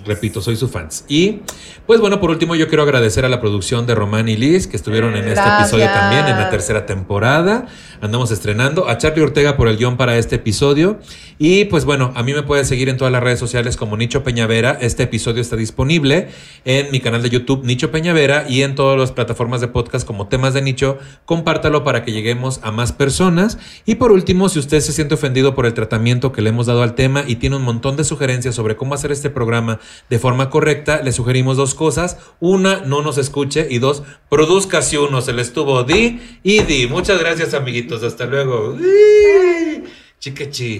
Repito, soy su fans. Y pues bueno, por último yo quiero agradecer a la producción de Román y Liz que estuvieron en este episodio también, en la tercera temporada. Andamos estrenando. A Charlie Ortega por el guion para este episodio. Y pues bueno, a mí me pueden seguir en todas las redes sociales como Nicho Peñavera. Este episodio está disponible en mi canal de YouTube Nicho Peñavera y en todas las plataformas de podcast como temas de nicho. Compártalo para que lleguemos a más personas. Y por último, si usted se siente ofendido por el tratamiento que le hemos dado al tema y tiene un montón de sugerencias sobre cómo hacer este programa de forma correcta, le sugerimos dos cosas. Una, no nos escuche y dos, produzca si uno se le estuvo di y di. Muchas gracias, amiguitos. Hasta luego. Chiquechi.